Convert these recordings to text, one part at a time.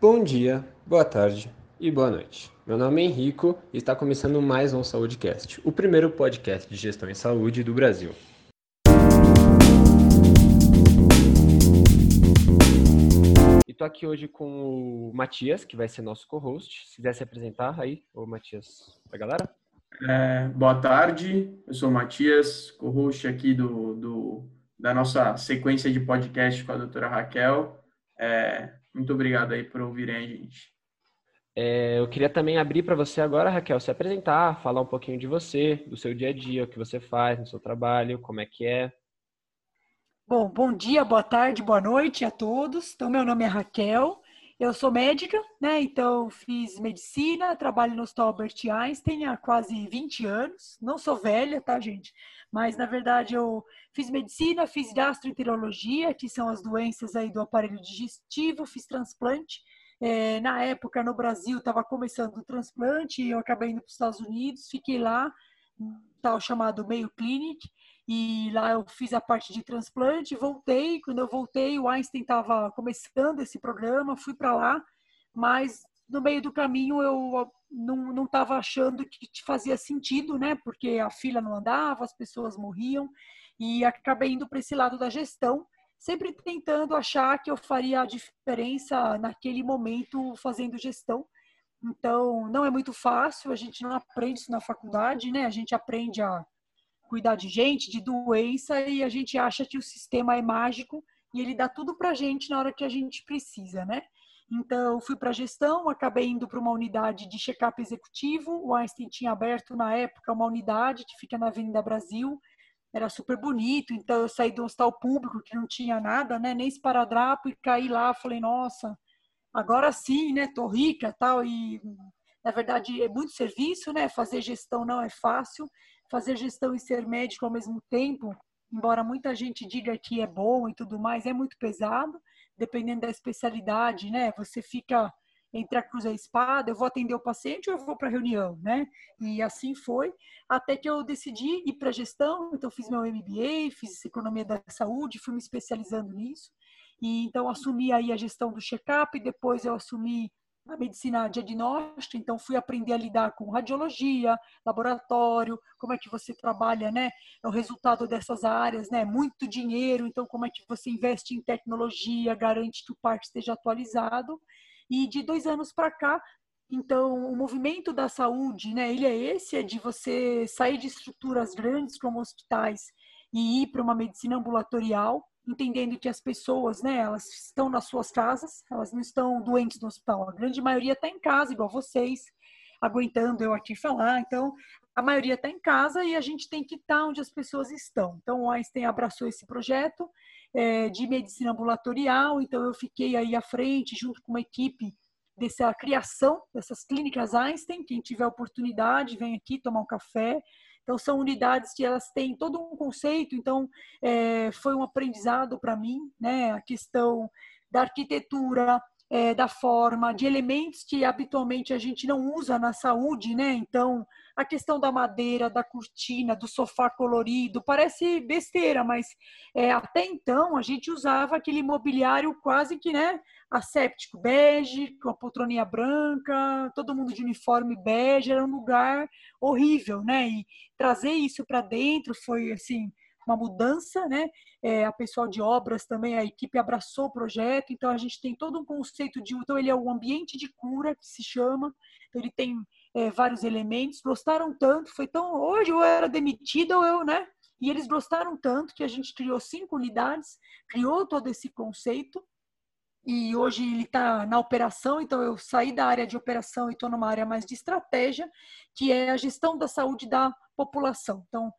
Bom dia, boa tarde e boa noite. Meu nome é Henrico e está começando mais um SaúdeCast, o primeiro podcast de gestão em saúde do Brasil. E tô aqui hoje com o Matias, que vai ser nosso co-host. Se quiser se apresentar aí, ô Matias, pra galera. É, boa tarde, eu sou o Matias, co-host aqui do, do, da nossa sequência de podcast com a doutora Raquel. É, muito obrigado aí por ouvirem a gente. É, eu queria também abrir para você agora, Raquel, se apresentar, falar um pouquinho de você, do seu dia a dia, o que você faz no seu trabalho, como é que é. Bom, bom dia, boa tarde, boa noite a todos. Então, meu nome é Raquel, eu sou médica, né? Então, fiz medicina, trabalho no Hospital Albert Einstein há quase 20 anos. Não sou velha, tá, gente? Mas, na verdade, eu fiz medicina, fiz gastroenterologia, que são as doenças aí do aparelho digestivo, fiz transplante. É, na época, no Brasil, estava começando o transplante, eu acabei indo para os Estados Unidos, fiquei lá, tal chamado Mayo Clinic, e lá eu fiz a parte de transplante, voltei. Quando eu voltei, o Einstein estava começando esse programa, fui para lá, mas no meio do caminho eu não estava achando que fazia sentido, né? Porque a fila não andava, as pessoas morriam, e acabei indo para esse lado da gestão, sempre tentando achar que eu faria a diferença naquele momento fazendo gestão. Então, não é muito fácil, a gente não aprende isso na faculdade, né? A gente aprende a cuidar de gente, de doença, e a gente acha que o sistema é mágico e ele dá tudo para a gente na hora que a gente precisa, né? Então, fui para a gestão, acabei indo para uma unidade de check-up executivo. O Einstein tinha aberto na época uma unidade que fica na Avenida Brasil, era super bonito. Então, eu saí do hospital público que não tinha nada, né? Nem esparadrapo, e caí lá. Falei, nossa, agora sim, né? Tô rica tal. E na verdade é muito serviço, né? Fazer gestão não é fácil fazer gestão e ser médico ao mesmo tempo, embora muita gente diga que é bom e tudo mais, é muito pesado, dependendo da especialidade, né? Você fica entre a cruz e a espada, eu vou atender o paciente ou eu vou para a reunião, né? E assim foi, até que eu decidi ir para gestão, então fiz meu MBA, fiz economia da saúde, fui me especializando nisso, e então assumi aí a gestão do check-up, depois eu assumi a medicina diagnóstica, então fui aprender a lidar com radiologia, laboratório, como é que você trabalha, né? É o resultado dessas áreas, né? Muito dinheiro, então como é que você investe em tecnologia, garante que o parque esteja atualizado. E de dois anos para cá, então o movimento da saúde, né? Ele é esse, é de você sair de estruturas grandes como hospitais e ir para uma medicina ambulatorial entendendo que as pessoas, né, elas estão nas suas casas, elas não estão doentes no hospital. A grande maioria está em casa, igual vocês, aguentando eu aqui falar. Então, a maioria está em casa e a gente tem que estar tá onde as pessoas estão. Então, o Einstein abraçou esse projeto é, de medicina ambulatorial. Então, eu fiquei aí à frente, junto com uma equipe dessa criação dessas clínicas Einstein. Quem tiver oportunidade, vem aqui tomar um café. Então, são unidades que elas têm todo um conceito, então, é, foi um aprendizado para mim, né? A questão da arquitetura, é, da forma, de elementos que habitualmente a gente não usa na saúde, né? Então, a questão da madeira, da cortina, do sofá colorido, parece besteira, mas é, até então a gente usava aquele mobiliário quase que, né? Asséptico bege, com a poltroninha branca, todo mundo de uniforme bege, era um lugar horrível, né? E trazer isso para dentro foi, assim, uma mudança, né? É, a pessoal de obras também, a equipe abraçou o projeto, então a gente tem todo um conceito de, então ele é um ambiente de cura que se chama, então ele tem é, vários elementos, gostaram tanto, foi tão, hoje eu era demitida ou eu, né? E eles gostaram tanto que a gente criou cinco unidades, criou todo esse conceito, e hoje ele está na operação, então eu saí da área de operação e estou numa área mais de estratégia, que é a gestão da saúde da população. Então,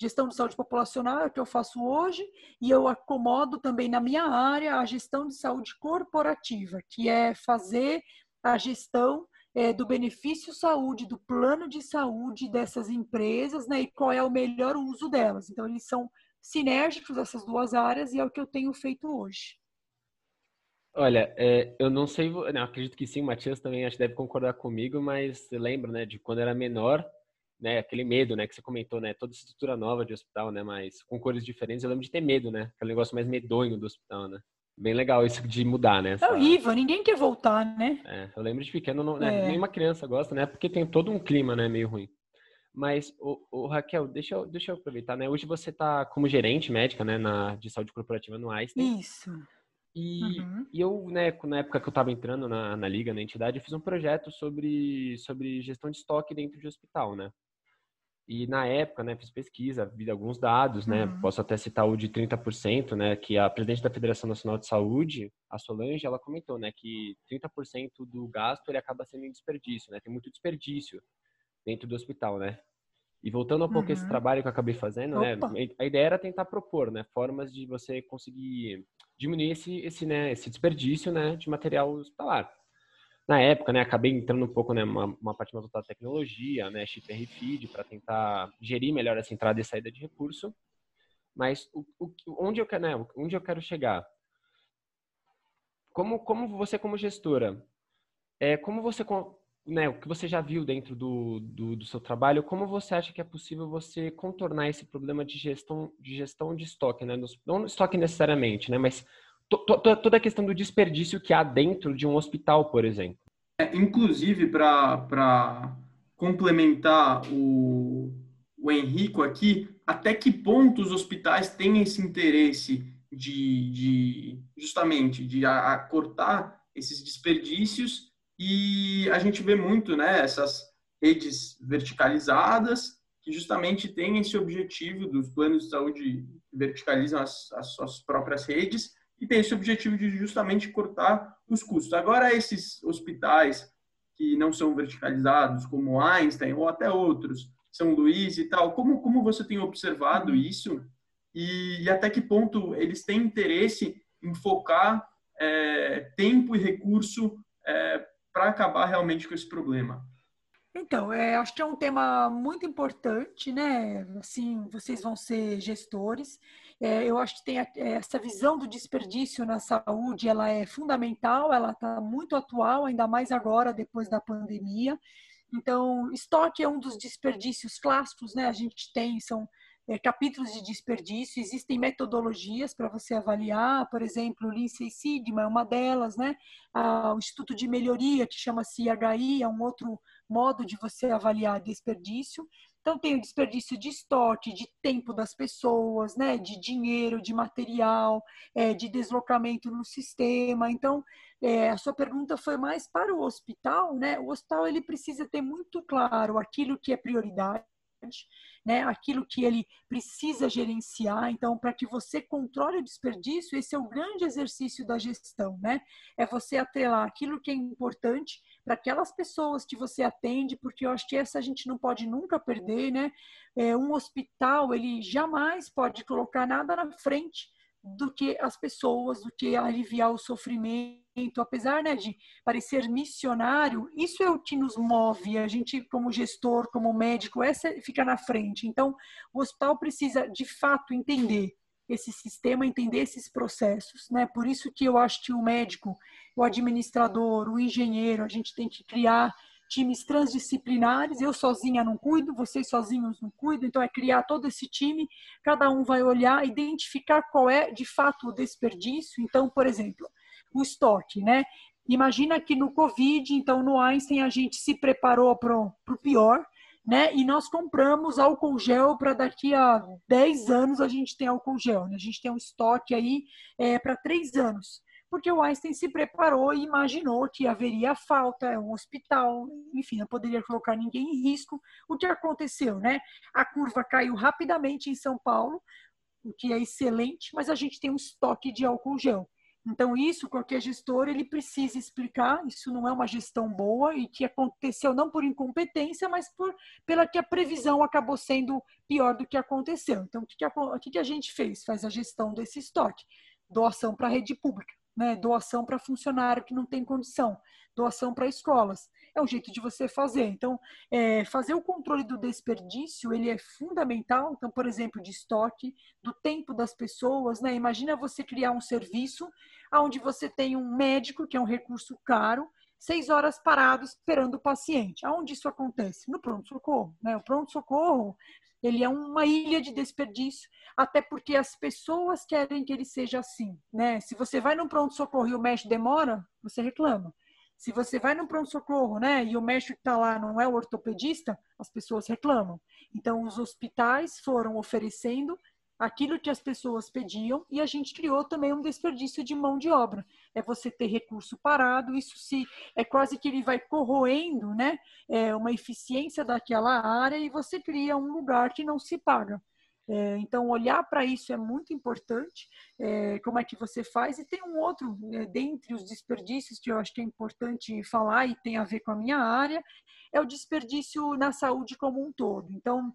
gestão de saúde populacional é o que eu faço hoje, e eu acomodo também na minha área a gestão de saúde corporativa, que é fazer a gestão é, do benefício saúde, do plano de saúde dessas empresas, né, e qual é o melhor uso delas. Então, eles são sinérgicos, essas duas áreas, e é o que eu tenho feito hoje. Olha, é, eu não sei, não, acredito que sim, o Matias também acho que deve concordar comigo, mas lembra, né, de quando era menor, né, aquele medo, né, que você comentou, né, toda estrutura nova de hospital, né, mas com cores diferentes, eu lembro de ter medo, né, aquele negócio mais medonho do hospital, né. bem legal isso de mudar, né? Essa... É horrível, ninguém quer voltar, né? É, eu lembro de pequeno, não, né? é. nenhuma criança gosta, né? Porque tem todo um clima, né, meio ruim. Mas, o, o, Raquel, deixa eu, deixa eu aproveitar, né? Hoje você está como gerente médica, né, na, de saúde corporativa no Einstein. Isso. E, uhum. e eu, né, na época que eu estava entrando na, na liga, na entidade, eu fiz um projeto sobre, sobre gestão de estoque dentro de hospital, né? E na época, né, fiz pesquisa, vi alguns dados, né, uhum. posso até citar o de 30%, né, que a presidente da Federação Nacional de Saúde, a Solange, ela comentou, né, que 30% do gasto ele acaba sendo em desperdício, né, tem muito desperdício dentro do hospital, né. E voltando um pouco uhum. esse trabalho que eu acabei fazendo, né, Opa. né, a ideia era tentar propor, né, formas de você conseguir diminuir esse, esse, né, esse desperdício, né, de material hospitalar na época, né, acabei entrando um pouco, né, uma, parte mais voltada à tecnologia, né, chip RFID, para tentar gerir melhor essa entrada e saída de recurso. Mas o, o, onde, eu quero, né, onde eu quero chegar? Como, como você, como gestora, é, como você, né, o que você já viu dentro do, do, do, seu trabalho, como você acha que é possível você contornar esse problema de gestão de, gestão de estoque, né? Não estoque necessariamente, né, mas toda a questão do desperdício que há dentro de um hospital, por exemplo. É, inclusive, para complementar o, o Henrico aqui, até que ponto os hospitais têm esse interesse de, de justamente de a, a cortar esses desperdícios e a gente vê muito né, essas redes verticalizadas que justamente têm esse objetivo dos planos de saúde verticalizam as, as suas próprias redes e tem esse objetivo de justamente cortar os custos. Agora, esses hospitais que não são verticalizados, como Einstein ou até outros, São Luís e tal, como, como você tem observado isso e, e até que ponto eles têm interesse em focar é, tempo e recurso é, para acabar realmente com esse problema? Então, é, acho que é um tema muito importante, né? Assim, vocês vão ser gestores é, eu acho que tem a, é, essa visão do desperdício na saúde, ela é fundamental, ela está muito atual, ainda mais agora, depois da pandemia. Então, estoque é um dos desperdícios clássicos, né? A gente tem, são é, capítulos de desperdício, existem metodologias para você avaliar, por exemplo, o Lindsay Sigma é uma delas, né? Ah, o Instituto de Melhoria, que chama-se IHI, é um outro modo de você avaliar desperdício. Então, tem o desperdício de estoque, de tempo das pessoas, né? de dinheiro, de material, é, de deslocamento no sistema. Então, é, a sua pergunta foi mais para o hospital, né? O hospital ele precisa ter muito claro aquilo que é prioridade, né, aquilo que ele precisa gerenciar. Então, para que você controle o desperdício, esse é o grande exercício da gestão, né? É você atrelar aquilo que é importante para aquelas pessoas que você atende, porque eu acho que essa a gente não pode nunca perder, né? É, um hospital, ele jamais pode colocar nada na frente do que as pessoas, do que aliviar o sofrimento, apesar né, de parecer missionário, isso é o que nos move, a gente como gestor, como médico, essa fica na frente. Então, o hospital precisa de fato entender esse sistema, entender esses processos, né? Por isso que eu acho que o médico, o administrador, o engenheiro, a gente tem que criar times transdisciplinares. Eu sozinha não cuido, vocês sozinhos não cuidam, então é criar todo esse time, cada um vai olhar, identificar qual é de fato o desperdício. Então, por exemplo, o estoque, né? Imagina que no Covid, então no Einstein a gente se preparou para o pior, né? E nós compramos álcool gel para daqui a 10 anos a gente tem álcool gel, né? A gente tem um estoque aí é, para 3 anos porque o Einstein se preparou e imaginou que haveria falta, é um hospital, enfim, não poderia colocar ninguém em risco. O que aconteceu, né? A curva caiu rapidamente em São Paulo, o que é excelente, mas a gente tem um estoque de álcool gel. Então, isso, qualquer gestor, ele precisa explicar, isso não é uma gestão boa e que aconteceu não por incompetência, mas por, pela que a previsão acabou sendo pior do que aconteceu. Então, o que, que, a, o que, que a gente fez? Faz a gestão desse estoque. Doação para a rede pública né? doação para funcionário que não tem condição, doação para escolas. É um jeito de você fazer. Então, é, fazer o controle do desperdício, ele é fundamental. Então, por exemplo, de estoque, do tempo das pessoas. Né? Imagina você criar um serviço onde você tem um médico, que é um recurso caro, seis horas parado esperando o paciente. Aonde isso acontece? No pronto-socorro. Né? O pronto-socorro ele é uma ilha de desperdício, até porque as pessoas querem que ele seja assim. Né? Se você vai no pronto-socorro e o médico demora, você reclama. Se você vai no pronto-socorro, né, e o médico que está lá não é o ortopedista, as pessoas reclamam. Então, os hospitais foram oferecendo aquilo que as pessoas pediam e a gente criou também um desperdício de mão de obra. É você ter recurso parado, isso se é quase que ele vai corroendo, né, é uma eficiência daquela área e você cria um lugar que não se paga. É, então, olhar para isso é muito importante, é, como é que você faz. E tem um outro, é, dentre os desperdícios, que eu acho que é importante falar e tem a ver com a minha área, é o desperdício na saúde como um todo. Então,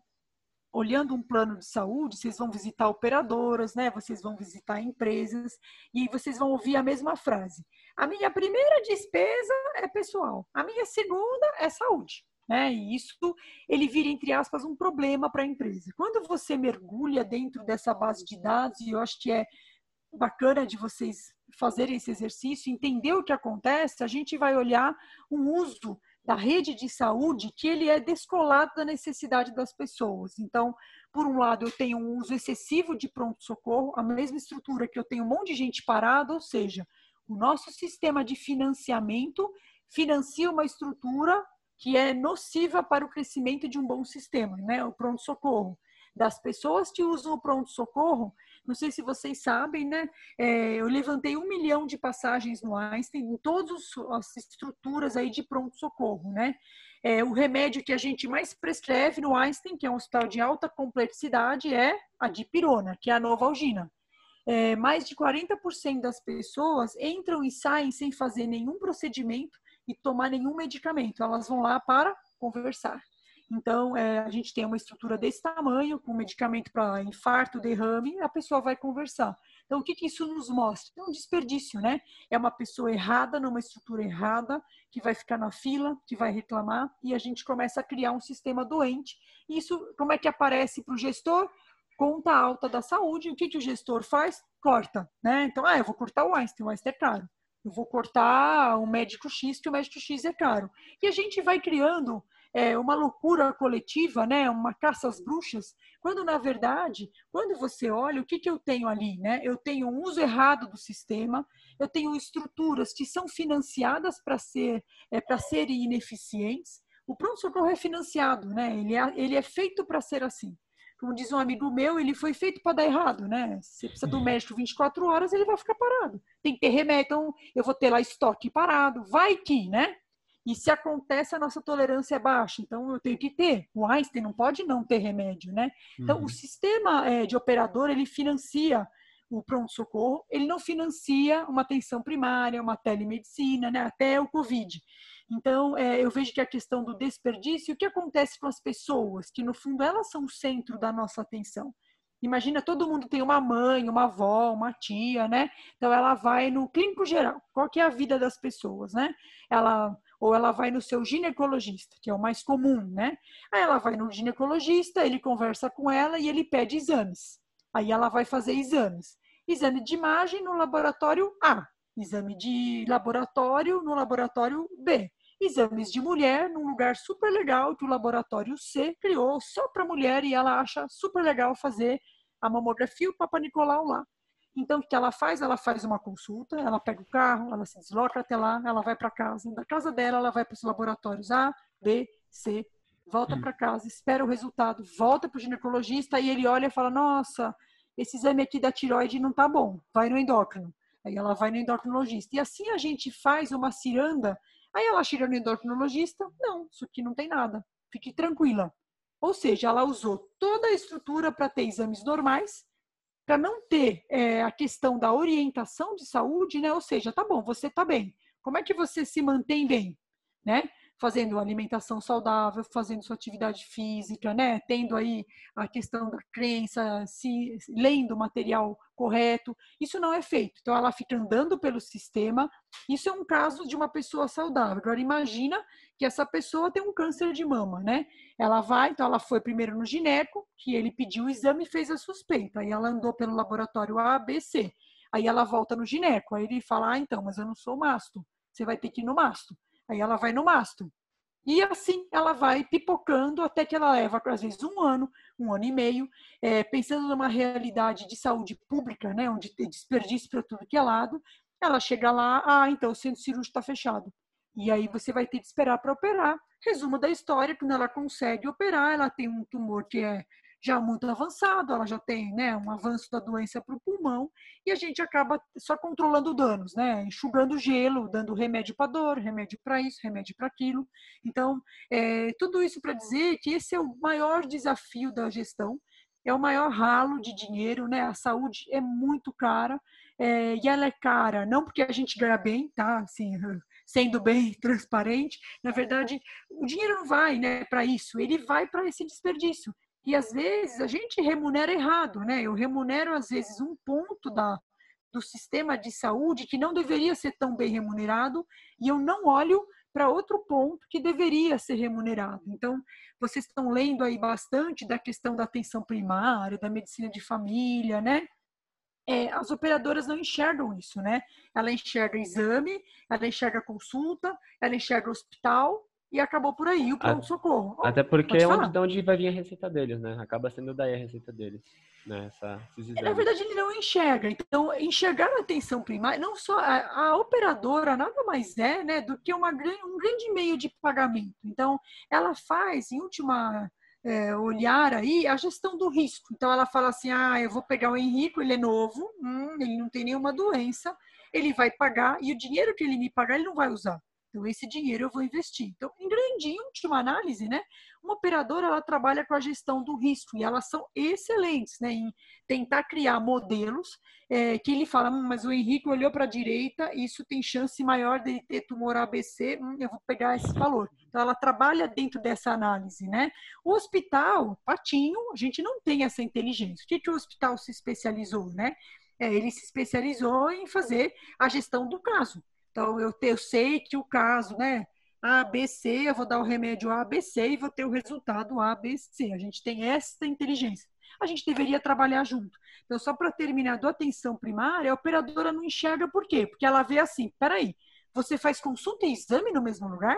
olhando um plano de saúde, vocês vão visitar operadoras, né? Vocês vão visitar empresas e vocês vão ouvir a mesma frase. A minha primeira despesa é pessoal, a minha segunda é saúde. Né? E isso ele vira, entre aspas, um problema para a empresa. Quando você mergulha dentro dessa base de dados, e eu acho que é bacana de vocês fazerem esse exercício, entender o que acontece, a gente vai olhar um uso da rede de saúde que ele é descolado da necessidade das pessoas. Então, por um lado, eu tenho um uso excessivo de pronto-socorro, a mesma estrutura que eu tenho um monte de gente parada, ou seja, o nosso sistema de financiamento financia uma estrutura que é nociva para o crescimento de um bom sistema, né? O pronto-socorro. Das pessoas que usam o pronto-socorro, não sei se vocês sabem, né? É, eu levantei um milhão de passagens no Einstein, em todas as estruturas aí de pronto-socorro, né? É, o remédio que a gente mais prescreve no Einstein, que é um hospital de alta complexidade, é a dipirona, que é a novalgina. É, mais de 40% das pessoas entram e saem sem fazer nenhum procedimento e tomar nenhum medicamento. Elas vão lá para conversar. Então, é, a gente tem uma estrutura desse tamanho, com medicamento para infarto, derrame, a pessoa vai conversar. Então, o que, que isso nos mostra? É um desperdício, né? É uma pessoa errada, numa estrutura errada, que vai ficar na fila, que vai reclamar, e a gente começa a criar um sistema doente. Isso, como é que aparece para o gestor? Conta alta da saúde. O que, que o gestor faz? Corta, né? Então, ah, eu vou cortar o Einstein, o Einstein é caro eu vou cortar o médico X, que o médico X é caro. E a gente vai criando é, uma loucura coletiva, né? uma caça às bruxas, quando na verdade, quando você olha, o que, que eu tenho ali? Né? Eu tenho um uso errado do sistema, eu tenho estruturas que são financiadas para ser, é, para serem ineficientes. O pronto-socorro é financiado, né? ele, é, ele é feito para ser assim como diz um amigo meu, ele foi feito para dar errado, né? Você precisa do médico 24 horas, ele vai ficar parado. Tem que ter remédio, então eu vou ter lá estoque parado, vai que, né? E se acontece, a nossa tolerância é baixa, então eu tenho que ter. O Einstein não pode não ter remédio, né? Então, uhum. o sistema é, de operador, ele financia o pronto-socorro, ele não financia uma atenção primária, uma telemedicina, né? Até o Covid. Então, é, eu vejo que a questão do desperdício, o que acontece com as pessoas, que no fundo elas são o centro da nossa atenção. Imagina, todo mundo tem uma mãe, uma avó, uma tia, né? Então, ela vai no clínico geral. Qual que é a vida das pessoas, né? Ela ou ela vai no seu ginecologista, que é o mais comum, né? Aí ela vai no ginecologista, ele conversa com ela e ele pede exames. Aí ela vai fazer exames. Exame de imagem no laboratório A, exame de laboratório no laboratório B exames de mulher num lugar super legal que o laboratório C criou só para mulher e ela acha super legal fazer a mamografia e o Papa Nicolau lá. Então, o que ela faz? Ela faz uma consulta, ela pega o carro, ela se desloca até lá, ela vai para casa. Da casa dela, ela vai para os laboratórios A, B, C, volta hum. para casa, espera o resultado, volta para o ginecologista e ele olha e fala: Nossa, esse exame aqui da tiroide não tá bom, vai no endócrino. Aí ela vai no endocrinologista. E assim a gente faz uma ciranda Aí ela chega no endocrinologista, não, isso aqui não tem nada, fique tranquila. Ou seja, ela usou toda a estrutura para ter exames normais, para não ter é, a questão da orientação de saúde, né? Ou seja, tá bom, você tá bem. Como é que você se mantém bem, né? Fazendo alimentação saudável, fazendo sua atividade física, né? Tendo aí a questão da crença, se lendo o material correto. Isso não é feito. Então ela fica andando pelo sistema. Isso é um caso de uma pessoa saudável. Agora imagina que essa pessoa tem um câncer de mama, né? Ela vai, então ela foi primeiro no gineco, que ele pediu o exame e fez a suspeita. Aí ela andou pelo laboratório A, B, C. Aí ela volta no gineco. Aí ele fala: "Ah, então, mas eu não sou masto. Você vai ter que ir no masto". Aí ela vai no mastro. E assim ela vai pipocando até que ela leva, às vezes, um ano, um ano e meio, é, pensando numa realidade de saúde pública, né, onde tem desperdício para tudo que é lado, ela chega lá, ah, então o centro cirúrgico está fechado. E aí você vai ter que esperar para operar. Resumo da história, quando ela consegue operar, ela tem um tumor que é já muito avançado, ela já tem né, um avanço da doença para o pulmão, e a gente acaba só controlando danos, né, enxugando gelo, dando remédio para dor, remédio para isso, remédio para aquilo. Então, é, tudo isso para dizer que esse é o maior desafio da gestão, é o maior ralo de dinheiro, né? A saúde é muito cara, é, e ela é cara não porque a gente ganha bem, tá? Assim, sendo bem transparente, na verdade, o dinheiro não vai né, para isso, ele vai para esse desperdício. E às vezes a gente remunera errado, né? Eu remunero às vezes um ponto da, do sistema de saúde que não deveria ser tão bem remunerado e eu não olho para outro ponto que deveria ser remunerado. Então, vocês estão lendo aí bastante da questão da atenção primária, da medicina de família, né? É, as operadoras não enxergam isso, né? Ela enxerga exame, ela enxerga consulta, ela enxerga hospital e acabou por aí o pronto-socorro. Até porque é onde, de onde vai vir a receita deles, né? Acaba sendo daí a receita deles. Né? Essa, é, Na verdade, ele não enxerga. Então, enxergar a atenção primária, não só a, a operadora nada mais é né, do que uma, um grande meio de pagamento. Então, ela faz, em última é, olhar aí, a gestão do risco. Então, ela fala assim: ah, eu vou pegar o Henrique, ele é novo, hum, ele não tem nenhuma doença, ele vai pagar, e o dinheiro que ele me pagar, ele não vai usar. Então, esse dinheiro eu vou investir. Então, em grande, última análise, né, uma operadora ela trabalha com a gestão do risco e elas são excelentes né, em tentar criar modelos é, que ele fala, hum, mas o Henrique olhou para a direita, isso tem chance maior de ter tumor ABC, hum, eu vou pegar esse valor. Então, ela trabalha dentro dessa análise. Né? O hospital, patinho, a gente não tem essa inteligência. O que, que o hospital se especializou? Né? É, ele se especializou em fazer a gestão do caso. Então, eu, eu sei que o caso, né? ABC, eu vou dar o remédio ABC e vou ter o resultado ABC. A gente tem essa inteligência. A gente deveria trabalhar junto. Então, só para terminar do atenção primária, a operadora não enxerga por quê? Porque ela vê assim, peraí, você faz consulta e exame no mesmo lugar?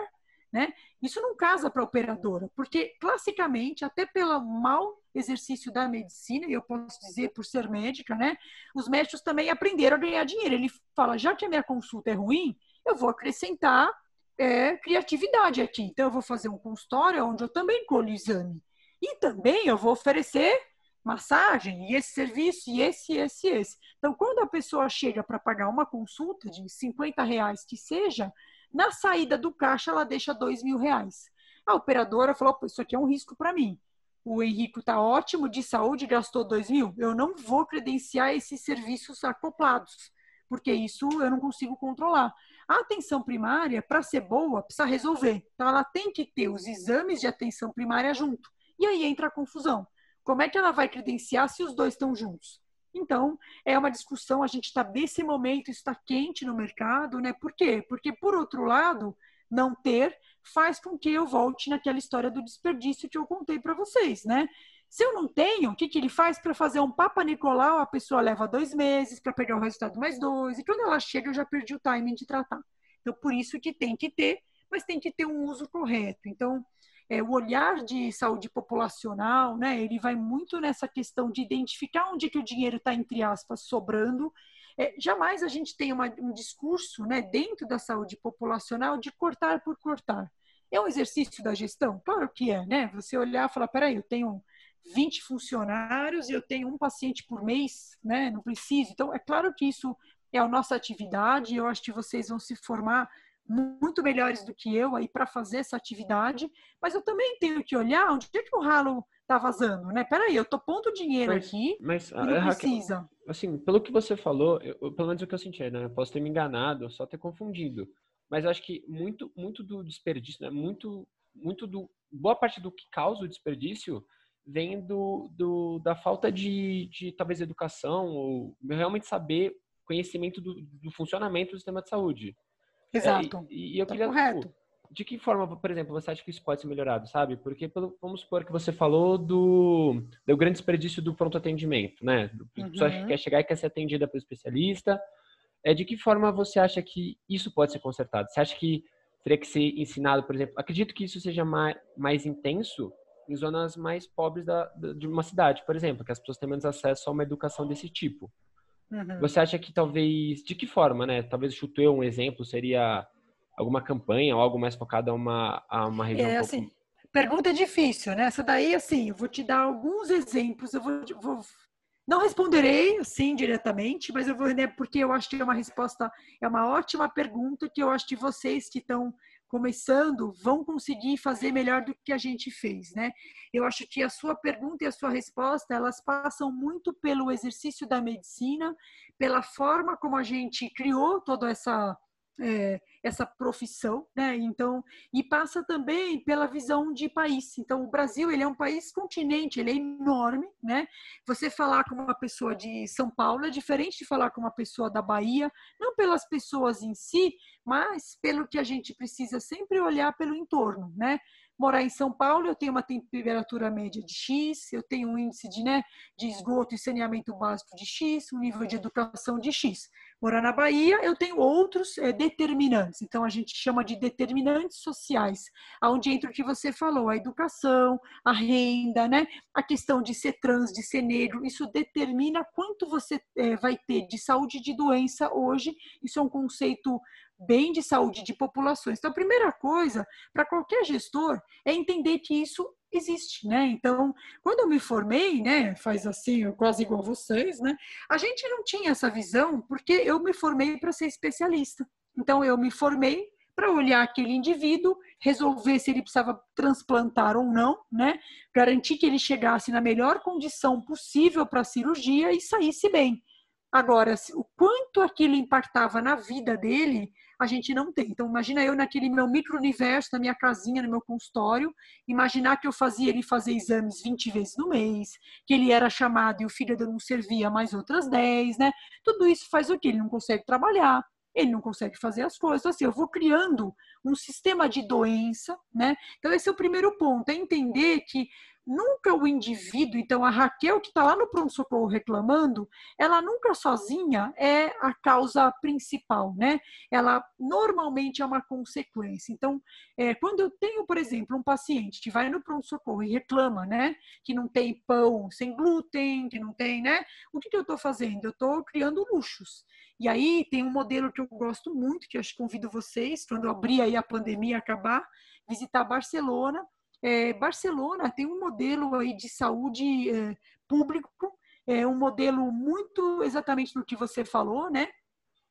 Né? Isso não casa para a operadora, porque classicamente, até pelo mau exercício da medicina, e eu posso dizer por ser médica, né? Os médicos também aprenderam a ganhar dinheiro. Ele fala, já que a minha consulta é ruim, eu vou acrescentar é, criatividade aqui. Então, eu vou fazer um consultório onde eu também colho exame. E também eu vou oferecer massagem, e esse serviço, e esse, esse, esse. Então, quando a pessoa chega para pagar uma consulta de 50 reais que seja, na saída do caixa, ela deixa dois mil reais. A operadora falou: isso aqui é um risco para mim. O Henrico está ótimo de saúde, gastou dois mil. Eu não vou credenciar esses serviços acoplados, porque isso eu não consigo controlar. A atenção primária, para ser boa, precisa resolver. Então, ela tem que ter os exames de atenção primária junto. E aí entra a confusão. Como é que ela vai credenciar se os dois estão juntos? Então, é uma discussão, a gente está nesse momento, está quente no mercado, né? Por quê? Porque, por outro lado, não ter faz com que eu volte naquela história do desperdício que eu contei para vocês, né? Se eu não tenho, o que, que ele faz para fazer um Papa Nicolau? A pessoa leva dois meses para pegar o resultado mais dois, e quando ela chega, eu já perdi o timing de tratar. Então, por isso que tem que ter, mas tem que ter um uso correto. Então, é, o olhar de saúde populacional, né, ele vai muito nessa questão de identificar onde que o dinheiro está, entre aspas, sobrando. É, jamais a gente tem uma, um discurso né, dentro da saúde populacional de cortar por cortar. É um exercício da gestão? Claro que é, né? Você olhar e falar, peraí, eu tenho 20 funcionários e eu tenho um paciente por mês, né? Não preciso. Então, é claro que isso é a nossa atividade, eu acho que vocês vão se formar muito melhores do que eu aí para fazer essa atividade, mas eu também tenho que olhar onde é que o ralo está vazando, né? Peraí, eu tô pondo dinheiro mas, aqui mas, e não é, precisa. assim, pelo que você falou, eu, pelo menos o que eu senti, né? Eu posso ter me enganado, só ter confundido. Mas eu acho que muito, muito do desperdício, né? Muito, muito do boa parte do que causa o desperdício vem do, do da falta de, de talvez educação ou realmente saber conhecimento do, do funcionamento do sistema de saúde. Exato. É, e, e, eu tá queria, correto. Tipo, de que forma, por exemplo, você acha que isso pode ser melhorado, sabe? Porque vamos supor que você falou do, do grande desperdício do pronto atendimento, né? A pessoa uhum. quer chegar e quer ser atendida pelo especialista. É, de que forma você acha que isso pode ser consertado? Você acha que teria que ser ensinado, por exemplo. Acredito que isso seja mais, mais intenso em zonas mais pobres da, de uma cidade, por exemplo, que as pessoas têm menos acesso a uma educação desse tipo. Uhum. Você acha que talvez, de que forma, né? Talvez chuto eu um exemplo, seria alguma campanha ou algo mais focado a uma, a uma região? É, assim, pergunta difícil, né? Essa daí, assim, eu vou te dar alguns exemplos, eu vou, vou não responderei assim diretamente, mas eu vou, né, porque eu acho que é uma resposta, é uma ótima pergunta que eu acho que vocês que estão começando vão conseguir fazer melhor do que a gente fez, né? Eu acho que a sua pergunta e a sua resposta, elas passam muito pelo exercício da medicina, pela forma como a gente criou toda essa é, essa profissão, né? Então, e passa também pela visão de país. Então, o Brasil ele é um país continente, ele é enorme, né? Você falar com uma pessoa de São Paulo é diferente de falar com uma pessoa da Bahia, não pelas pessoas em si, mas pelo que a gente precisa sempre olhar pelo entorno, né? morar em São Paulo, eu tenho uma temperatura média de X, eu tenho um índice de, né, de esgoto e saneamento básico de X, um nível de educação de X. Morar na Bahia, eu tenho outros é, determinantes. Então, a gente chama de determinantes sociais, onde entra o que você falou, a educação, a renda, né, a questão de ser trans, de ser negro. Isso determina quanto você é, vai ter de saúde e de doença hoje. Isso é um conceito bem de saúde de populações. Então, a primeira coisa para qualquer gestor é entender que isso existe, né? Então, quando eu me formei, né, faz assim, quase igual vocês, né? A gente não tinha essa visão porque eu me formei para ser especialista. Então, eu me formei para olhar aquele indivíduo, resolver se ele precisava transplantar ou não, né? Garantir que ele chegasse na melhor condição possível para a cirurgia e saísse bem. Agora, o quanto aquilo impactava na vida dele, a gente não tem. Então, imagina eu naquele meu micro-universo, na minha casinha, no meu consultório, imaginar que eu fazia ele fazer exames 20 vezes no mês, que ele era chamado e o fígado não servia mais outras 10, né? Tudo isso faz o quê? Ele não consegue trabalhar, ele não consegue fazer as coisas. Então, assim, eu vou criando um sistema de doença, né? Então, esse é o primeiro ponto, é entender que nunca o indivíduo, então a Raquel que está lá no pronto-socorro reclamando, ela nunca sozinha é a causa principal, né? Ela normalmente é uma consequência. Então, é, quando eu tenho, por exemplo, um paciente que vai no pronto-socorro e reclama, né, que não tem pão sem glúten, que não tem, né? O que, que eu estou fazendo? Eu estou criando luxos. E aí tem um modelo que eu gosto muito, que eu convido vocês, quando abrir aí a pandemia acabar, visitar Barcelona, é, Barcelona tem um modelo aí de saúde é, público, é um modelo muito exatamente no que você falou, né?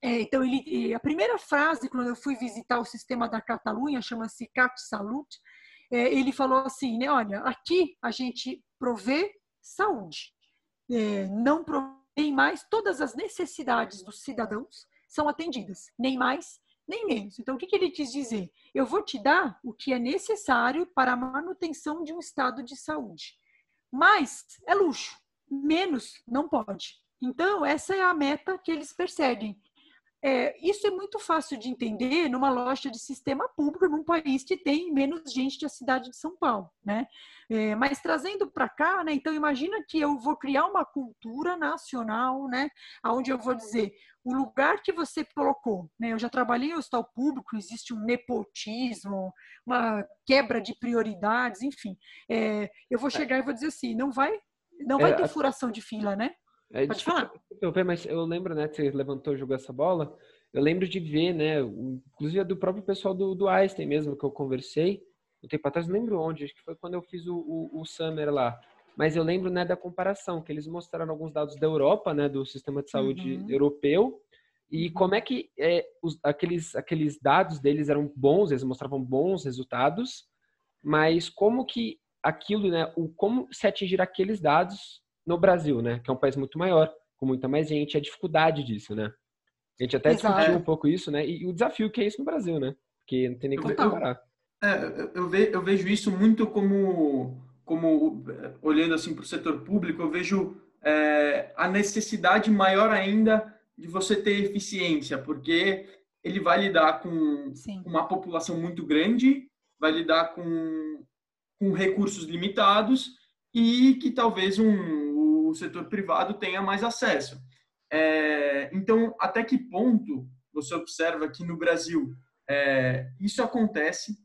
É, então, ele, a primeira frase, quando eu fui visitar o sistema da Catalunha, chama-se Cat Salut, é, ele falou assim, né, olha, aqui a gente provê saúde, é, não provê mais todas as necessidades dos cidadãos são atendidas, nem mais nem menos. Então, o que, que ele quis dizer? Eu vou te dar o que é necessário para a manutenção de um estado de saúde. Mas é luxo, menos não pode. Então, essa é a meta que eles perseguem. É, isso é muito fácil de entender numa loja de sistema público num país que tem menos gente que a cidade de São Paulo, né? É, mas trazendo para cá, né? Então imagina que eu vou criar uma cultura nacional, né? Onde eu vou dizer o lugar que você colocou, né? Eu já trabalhei em hospital público, existe um nepotismo, uma quebra de prioridades, enfim. É, eu vou chegar e vou dizer assim, não vai, não vai é, ter furação de fila, né? É, Pode falar. Eu, mas eu lembro, né, que você levantou e jogou essa bola. Eu lembro de ver, né, inclusive do próprio pessoal do, do Einstein mesmo, que eu conversei um tempo atrás, não lembro onde, acho que foi quando eu fiz o, o, o Summer lá. Mas eu lembro, né, da comparação, que eles mostraram alguns dados da Europa, né, do sistema de saúde uhum. europeu, e uhum. como é que é, os, aqueles, aqueles dados deles eram bons, eles mostravam bons resultados, mas como que aquilo, né, o, como se atingir aqueles dados no Brasil, né? Que é um país muito maior, com muita mais gente, a dificuldade disso, né? A gente até Exato. discutiu um pouco isso, né? E, o desafio que é isso no Brasil, né? Porque não tem nem como comparar. É, eu, ve, eu vejo isso muito como, como olhando assim para o setor público, eu vejo é, a necessidade maior ainda de você ter eficiência, porque ele vai lidar com Sim. uma população muito grande, vai lidar com, com recursos limitados e que talvez um, o setor privado tenha mais acesso. É, então, até que ponto você observa que no Brasil é, isso acontece,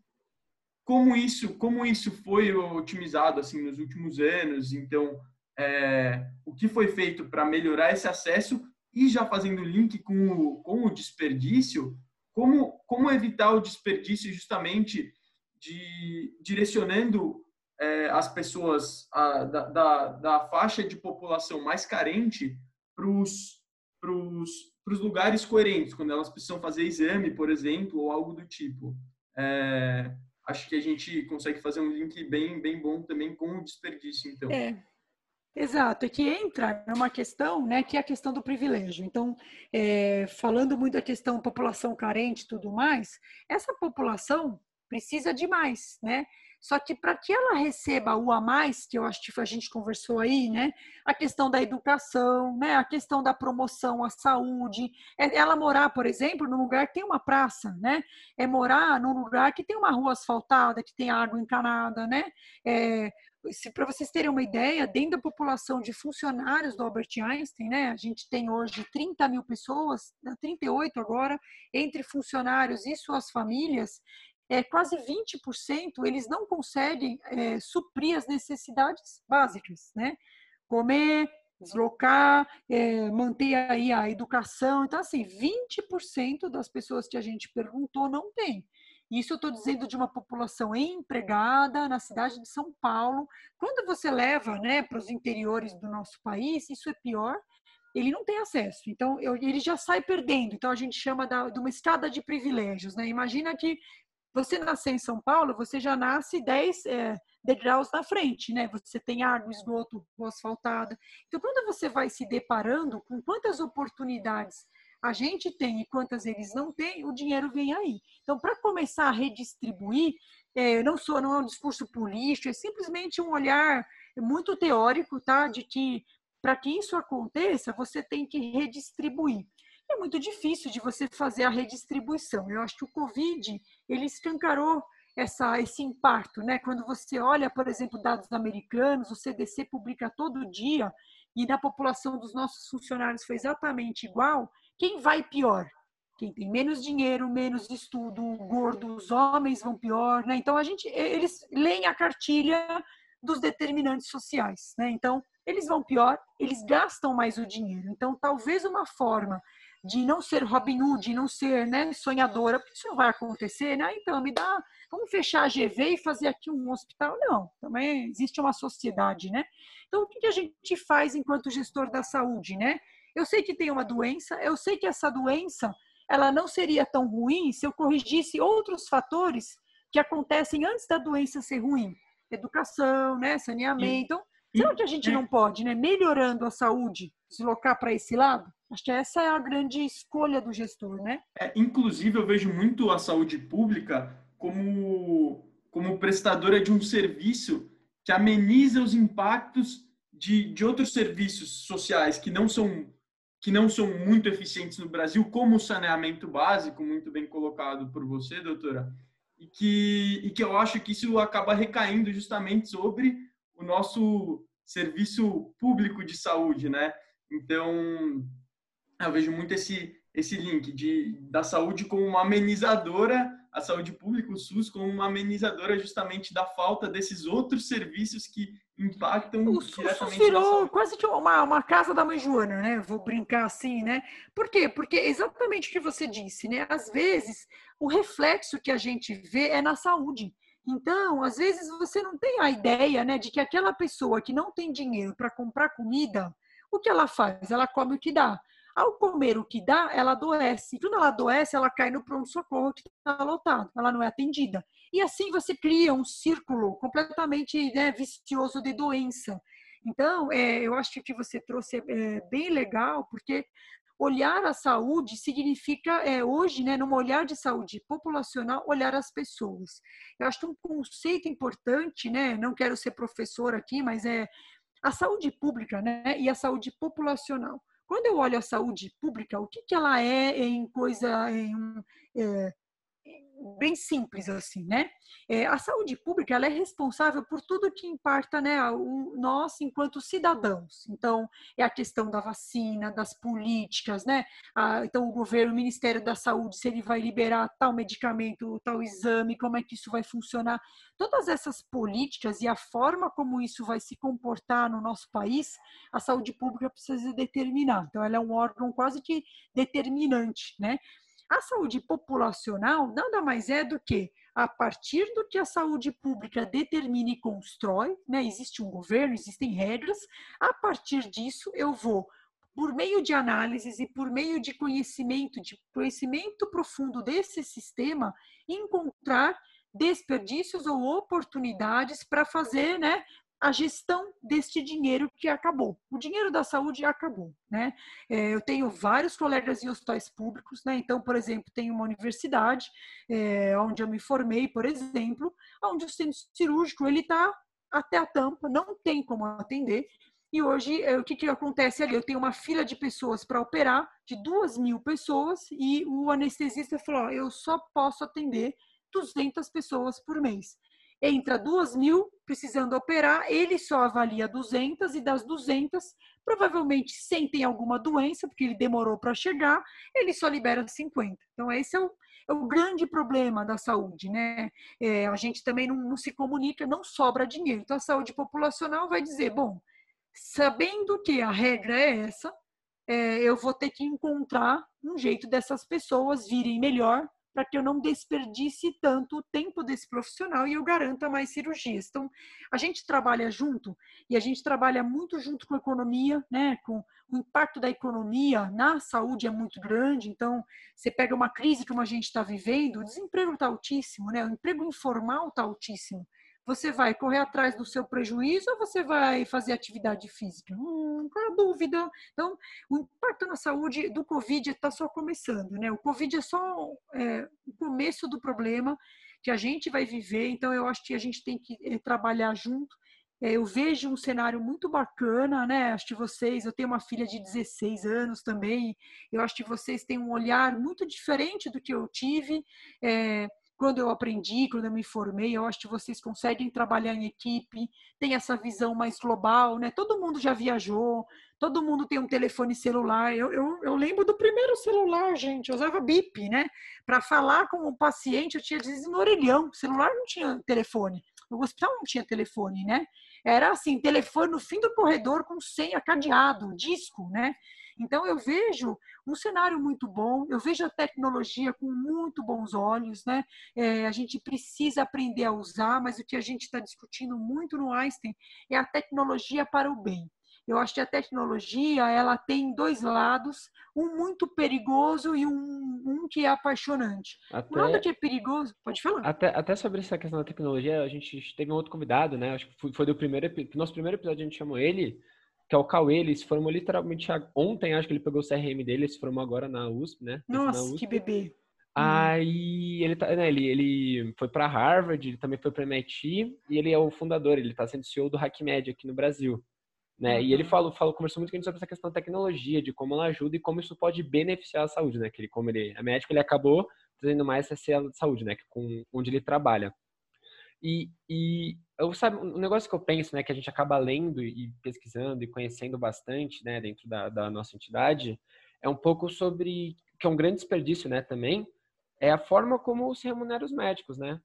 como isso, como isso foi otimizado assim nos últimos anos, então é, o que foi feito para melhorar esse acesso? E já fazendo link com o, com o desperdício, como, como evitar o desperdício justamente de direcionando é, as pessoas a, da, da, da, faixa de população mais carente para os lugares coerentes, quando elas precisam fazer exame, por exemplo, ou algo do tipo. É, acho que a gente consegue fazer um link bem, bem bom também com o desperdício, então. É. Exato, é que entra numa questão, né, que é a questão do privilégio. Então, é, falando muito da questão população carente e tudo mais, essa população precisa de mais, né? Só que para que ela receba o a mais, que eu acho que a gente conversou aí, né? A questão da educação, né? A questão da promoção à saúde, é ela morar, por exemplo, num lugar que tem uma praça, né? É morar num lugar que tem uma rua asfaltada, que tem água encanada, né? É, para vocês terem uma ideia, dentro da população de funcionários do Albert Einstein, né, a gente tem hoje 30 mil pessoas, 38 agora, entre funcionários e suas famílias, é, quase 20% eles não conseguem é, suprir as necessidades básicas, né? Comer, deslocar, é, manter aí a educação. Então, assim, 20% das pessoas que a gente perguntou não tem. Isso eu estou dizendo de uma população empregada na cidade de São Paulo. Quando você leva né, para os interiores do nosso país, isso é pior, ele não tem acesso. Então, eu, ele já sai perdendo. Então, a gente chama da, de uma escada de privilégios. Né? Imagina que você nascer em São Paulo, você já nasce 10 é, degraus na frente, né? Você tem água, esgoto, rua asfaltada. Então, quando você vai se deparando com quantas oportunidades a gente tem e quantas eles não têm, o dinheiro vem aí. Então, para começar a redistribuir, é, não sou não é um discurso político, é simplesmente um olhar muito teórico, tá? De que para que isso aconteça, você tem que redistribuir é muito difícil de você fazer a redistribuição. Eu acho que o Covid ele escancarou essa, esse impacto, né? Quando você olha, por exemplo, dados americanos, o CDC publica todo dia e na população dos nossos funcionários foi exatamente igual. Quem vai pior? Quem tem menos dinheiro, menos estudo, gordo, os homens vão pior, né? Então a gente, eles leem a cartilha dos determinantes sociais, né? Então eles vão pior, eles gastam mais o dinheiro. Então talvez uma forma de não ser Robin Hood, de não ser né, sonhadora, porque isso não vai acontecer, né? Então, me dá, vamos fechar a GV e fazer aqui um hospital? Não, também existe uma sociedade, né? Então, o que a gente faz enquanto gestor da saúde, né? Eu sei que tem uma doença, eu sei que essa doença, ela não seria tão ruim se eu corrigisse outros fatores que acontecem antes da doença ser ruim. Educação, né, saneamento. Então, será que a gente não pode, né, melhorando a saúde, deslocar para esse lado? Acho que essa é a grande escolha do gestor, né? É, inclusive, eu vejo muito a saúde pública como, como prestadora de um serviço que ameniza os impactos de, de outros serviços sociais que não são que não são muito eficientes no Brasil, como o saneamento básico, muito bem colocado por você, doutora, e que, e que eu acho que isso acaba recaindo justamente sobre o nosso serviço público de saúde, né? Então, eu vejo muito esse, esse link de, da saúde como uma amenizadora, a saúde pública, o SUS, como uma amenizadora justamente da falta desses outros serviços que impactam o SUS virou quase uma, uma casa da mãe Joana, né? Vou brincar assim, né? Por quê? Porque exatamente o que você disse, né? Às vezes, o reflexo que a gente vê é na saúde. Então, às vezes você não tem a ideia, né, de que aquela pessoa que não tem dinheiro para comprar comida, o que ela faz? Ela come o que dá. Ao comer o que dá, ela adoece. Quando ela adoece, ela cai no pronto-socorro que está lotado, ela não é atendida. E assim você cria um círculo completamente né, vicioso de doença. Então, é, eu acho que você trouxe é bem legal, porque olhar a saúde significa, é, hoje, né, num olhar de saúde populacional, olhar as pessoas. Eu acho que um conceito importante, né, não quero ser professor aqui, mas é a saúde pública né, e a saúde populacional. Quando eu olho a saúde pública, o que, que ela é em coisa, em, é, bem simples assim, né? É, a saúde pública ela é responsável por tudo que impacta, né, o, nós enquanto cidadãos. Então é a questão da vacina, das políticas, né? Então o governo, o Ministério da Saúde, se ele vai liberar tal medicamento, tal exame, como é que isso vai funcionar? Todas essas políticas e a forma como isso vai se comportar no nosso país, a saúde pública precisa determinar. Então ela é um órgão quase que determinante, né? A saúde populacional nada mais é do que a partir do que a saúde pública determina e constrói, né? Existe um governo, existem regras. A partir disso, eu vou por meio de análises e por meio de conhecimento, de conhecimento profundo desse sistema, encontrar desperdícios ou oportunidades para fazer né, a gestão deste dinheiro que acabou. O dinheiro da saúde acabou, né? É, eu tenho vários colegas em hospitais públicos, né? Então, por exemplo, tem uma universidade é, onde eu me formei, por exemplo, onde o centro cirúrgico ele está até a tampa, não tem como atender. E hoje, é, o que, que acontece ali? Eu tenho uma fila de pessoas para operar, de duas mil pessoas, e o anestesista falou: eu só posso atender 200 pessoas por mês entra duas mil precisando operar, ele só avalia 200 e das 200, provavelmente sentem alguma doença, porque ele demorou para chegar, ele só libera 50. Então, esse é o, é o grande problema da saúde, né? É, a gente também não, não se comunica, não sobra dinheiro. Então, a saúde populacional vai dizer, bom, sabendo que a regra é essa, é, eu vou ter que encontrar um jeito dessas pessoas virem melhor para que eu não desperdice tanto o tempo desse profissional e eu garanta mais cirurgias. Então, a gente trabalha junto e a gente trabalha muito junto com a economia, né? Com o impacto da economia na saúde é muito grande. Então, você pega uma crise como a gente está vivendo, o desemprego está altíssimo, né? O emprego informal está altíssimo. Você vai correr atrás do seu prejuízo ou você vai fazer atividade física? Hum, a dúvida? Então, o impacto na saúde do Covid está só começando, né? O Covid é só é, o começo do problema que a gente vai viver, então eu acho que a gente tem que é, trabalhar junto. É, eu vejo um cenário muito bacana, né? Acho que vocês, eu tenho uma filha de 16 anos também, eu acho que vocês têm um olhar muito diferente do que eu tive. É, quando eu aprendi, quando eu me formei, eu acho que vocês conseguem trabalhar em equipe, tem essa visão mais global, né? Todo mundo já viajou, todo mundo tem um telefone celular. Eu, eu, eu lembro do primeiro celular, gente, eu usava bip, né? Para falar com o paciente, eu tinha dizer no orelhão, o celular não tinha telefone. No hospital não tinha telefone, né? Era assim, telefone no fim do corredor com senha, cadeado, disco, né? Então, eu vejo um cenário muito bom, eu vejo a tecnologia com muito bons olhos, né? É, a gente precisa aprender a usar, mas o que a gente está discutindo muito no Einstein é a tecnologia para o bem. Eu acho que a tecnologia ela tem dois lados, um muito perigoso e um, um que é apaixonante. Até, Nada que é perigoso, pode falar. Até, até sobre essa questão da tecnologia, a gente teve um outro convidado, né? Acho que foi, foi do primeiro, nosso primeiro episódio, a gente chamou ele, que é o Cauê, ele se formou literalmente ontem, acho que ele pegou o CRM dele, ele se formou agora na USP, né? Nossa, USP. que bebê. Aí ele, tá, né, ele, ele foi para Harvard, ele também foi para MIT e ele é o fundador, ele está sendo CEO do HackMed aqui no Brasil. Né? Uhum. E ele falou, falou, conversou muito com a gente sobre essa questão da tecnologia, de como ela ajuda e como isso pode beneficiar a saúde, né? Que ele, como ele é médico, ele acabou trazendo mais essa de saúde, né? Com, onde ele trabalha. E, e eu sabe, um negócio que eu penso, né, que a gente acaba lendo e pesquisando e conhecendo bastante, né, dentro da, da nossa entidade, é um pouco sobre que é um grande desperdício, né, também, é a forma como se remunera os médicos, né?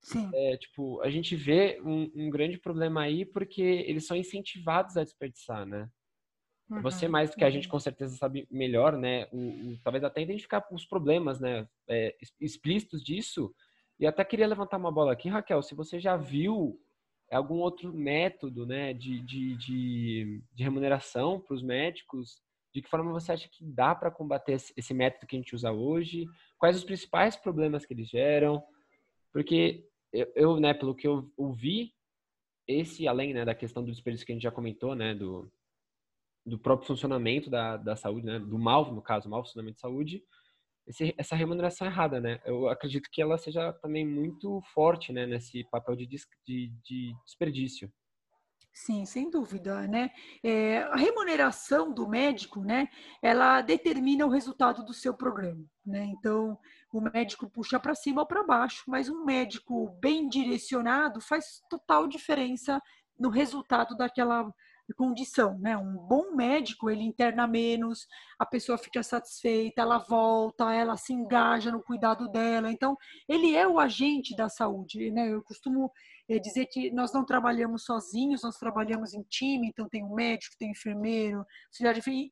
Sim. É, tipo, a gente vê um, um, grande problema aí porque eles são incentivados a desperdiçar, né? Uhum. Você mais do que a gente uhum. com certeza sabe melhor, né? O, o talvez até identificar os problemas, né? É, explícitos disso e até queria levantar uma bola aqui, Raquel, se você já viu algum outro método né, de, de, de, de remuneração para os médicos, de que forma você acha que dá para combater esse método que a gente usa hoje? Quais os principais problemas que eles geram? Porque eu, eu né, pelo que eu ouvi, esse, além né, da questão do desperdício que a gente já comentou, né, do, do próprio funcionamento da, da saúde, né, do mal, no caso, mau funcionamento de saúde, esse, essa remuneração errada, né? Eu acredito que ela seja também muito forte, né, nesse papel de, de, de desperdício. Sim, sem dúvida, né? É, a remuneração do médico, né? Ela determina o resultado do seu programa, né? Então, o médico puxa para cima ou para baixo, mas um médico bem direcionado faz total diferença no resultado daquela condição, né? Um bom médico, ele interna menos, a pessoa fica satisfeita, ela volta, ela se engaja no cuidado dela. Então, ele é o agente da saúde, né? Eu costumo é dizer que nós não trabalhamos sozinhos, nós trabalhamos em time, então tem um médico, tem um enfermeiro,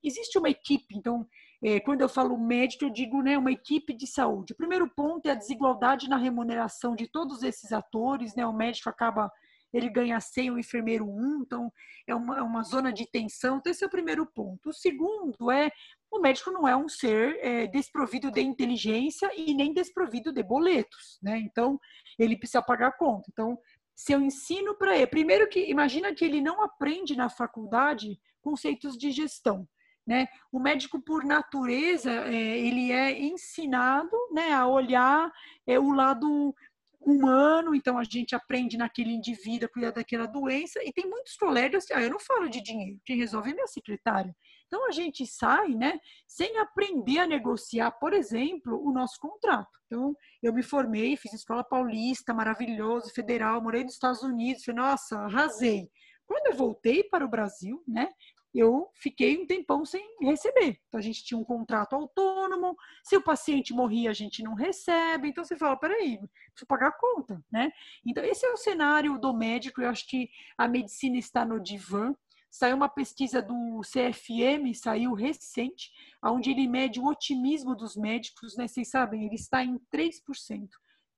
existe uma equipe, então é, quando eu falo médico, eu digo né, uma equipe de saúde. O primeiro ponto é a desigualdade na remuneração de todos esses atores, né? O médico acaba ele ganha 100, o enfermeiro 1, então é uma, é uma zona de tensão. Então, esse é o primeiro ponto. O segundo é o médico não é um ser é, desprovido de inteligência e nem desprovido de boletos, né? Então, ele precisa pagar conta. Então, se eu ensino para ele, primeiro que imagina que ele não aprende na faculdade conceitos de gestão, né? O médico por natureza é, ele é ensinado, né, a olhar é, o lado humano, então a gente aprende naquele indivíduo a cuidar daquela doença e tem muitos colegas que, ah, eu não falo de dinheiro, quem resolve é minha secretária. Então a gente sai, né, sem aprender a negociar, por exemplo, o nosso contrato. Então eu me formei, fiz escola paulista, maravilhoso, federal, morei nos Estados Unidos, falei, nossa, arrasei. Quando eu voltei para o Brasil, né, eu fiquei um tempão sem receber. Então a gente tinha um contrato autônomo, se o paciente morria, a gente não recebe. Então você fala, peraí, preciso pagar a conta, né? Então esse é o cenário do médico, eu acho que a medicina está no divã. Saiu uma pesquisa do CFM, saiu recente, onde ele mede o otimismo dos médicos, né? Vocês sabem, ele está em 3%.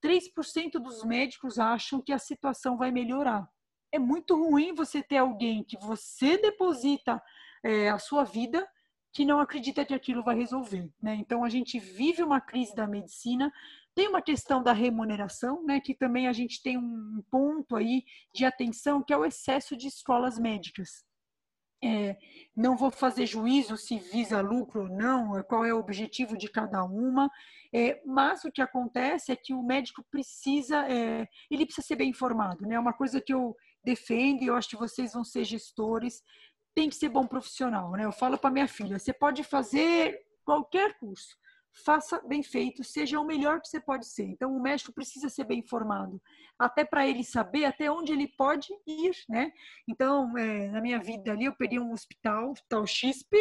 3% dos médicos acham que a situação vai melhorar. É muito ruim você ter alguém que você deposita é, a sua vida que não acredita que aquilo vai resolver. Né? Então, a gente vive uma crise da medicina, tem uma questão da remuneração, né, que também a gente tem um ponto aí de atenção, que é o excesso de escolas médicas. É, não vou fazer juízo se visa lucro ou não, é, qual é o objetivo de cada uma, é, mas o que acontece é que o médico precisa, é, ele precisa ser bem informado, né? Uma coisa que eu defendo e eu acho que vocês vão ser gestores, tem que ser bom profissional, né? Eu falo para minha filha, você pode fazer qualquer curso, faça bem feito, seja o melhor que você pode ser. Então, o médico precisa ser bem informado, até para ele saber até onde ele pode ir, né? Então, é, na minha vida ali, eu peguei um hospital, hospital XP,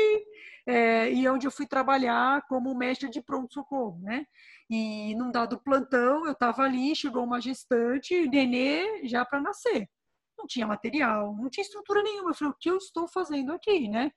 é, e onde eu fui trabalhar como mestre de pronto-socorro, né? E num dado plantão, eu estava ali, chegou uma gestante, nenê já para nascer. Não tinha material, não tinha estrutura nenhuma. Eu falei, o que eu estou fazendo aqui, né?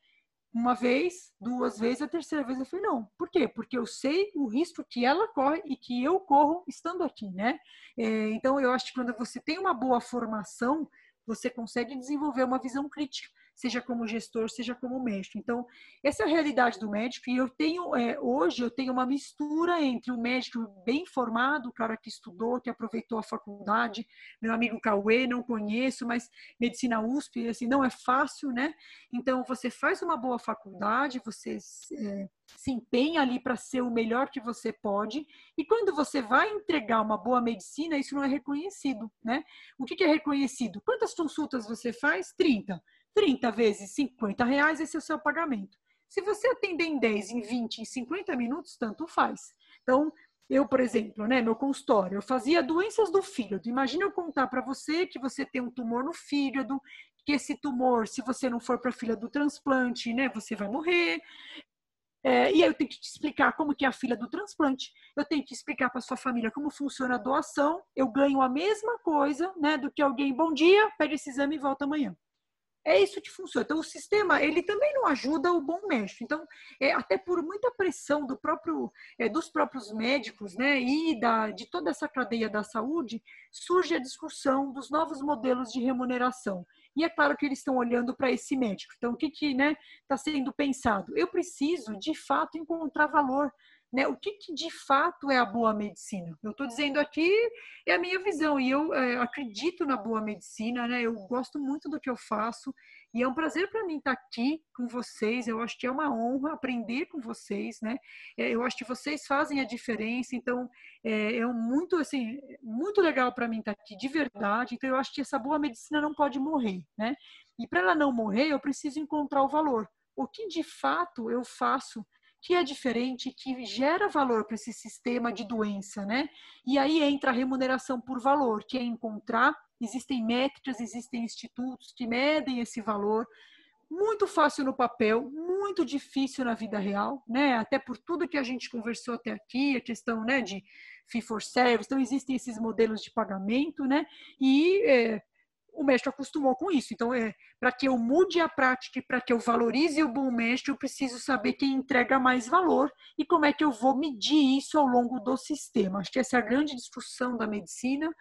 uma vez, duas vezes, a terceira vez eu falei, não. Por quê? Porque eu sei o risco que ela corre e que eu corro estando aqui, né? É, então, eu acho que quando você tem uma boa formação, você consegue desenvolver uma visão crítica seja como gestor, seja como médico. Então, essa é a realidade do médico e eu tenho, é, hoje, eu tenho uma mistura entre o médico bem formado, o cara que estudou, que aproveitou a faculdade, meu amigo Cauê, não conheço, mas medicina USP, assim, não é fácil, né? Então, você faz uma boa faculdade, você é, se empenha ali para ser o melhor que você pode, e quando você vai entregar uma boa medicina, isso não é reconhecido, né? O que, que é reconhecido? Quantas consultas você faz? 30. 30 vezes 50 reais, esse é o seu pagamento. Se você atender em 10, em 20, em 50 minutos, tanto faz. Então, eu, por exemplo, né, meu consultório, eu fazia doenças do fígado. Imagina eu contar para você que você tem um tumor no fígado, que esse tumor, se você não for para a fila do transplante, né, você vai morrer. É, e aí eu tenho que te explicar como que é a fila do transplante. Eu tenho que explicar para sua família como funciona a doação. Eu ganho a mesma coisa, né, do que alguém, bom dia, pede esse exame e volta amanhã. É isso que funciona. Então, o sistema, ele também não ajuda o bom médico. Então, é, até por muita pressão do próprio, é, dos próprios médicos, né, e da, de toda essa cadeia da saúde, surge a discussão dos novos modelos de remuneração. E é claro que eles estão olhando para esse médico. Então, o que está né, tá sendo pensado? Eu preciso, de fato, encontrar valor né, o que, que, de fato é a boa medicina? Eu estou dizendo aqui é a minha visão e eu é, acredito na boa medicina, né? Eu gosto muito do que eu faço e é um prazer para mim estar aqui com vocês. Eu acho que é uma honra aprender com vocês, né? É, eu acho que vocês fazem a diferença. Então é, é muito assim muito legal para mim estar aqui de verdade. Então eu acho que essa boa medicina não pode morrer, né? E para ela não morrer, eu preciso encontrar o valor. O que de fato eu faço que é diferente, que gera valor para esse sistema de doença, né? E aí entra a remuneração por valor, que é encontrar, existem métricas, existem institutos que medem esse valor, muito fácil no papel, muito difícil na vida real, né? Até por tudo que a gente conversou até aqui, a questão, né, de fee for service, então existem esses modelos de pagamento, né? E é, o mestre acostumou com isso. Então, é, para que eu mude a prática para que eu valorize o bom mestre, eu preciso saber quem entrega mais valor e como é que eu vou medir isso ao longo do sistema. Acho que essa é a grande discussão da medicina.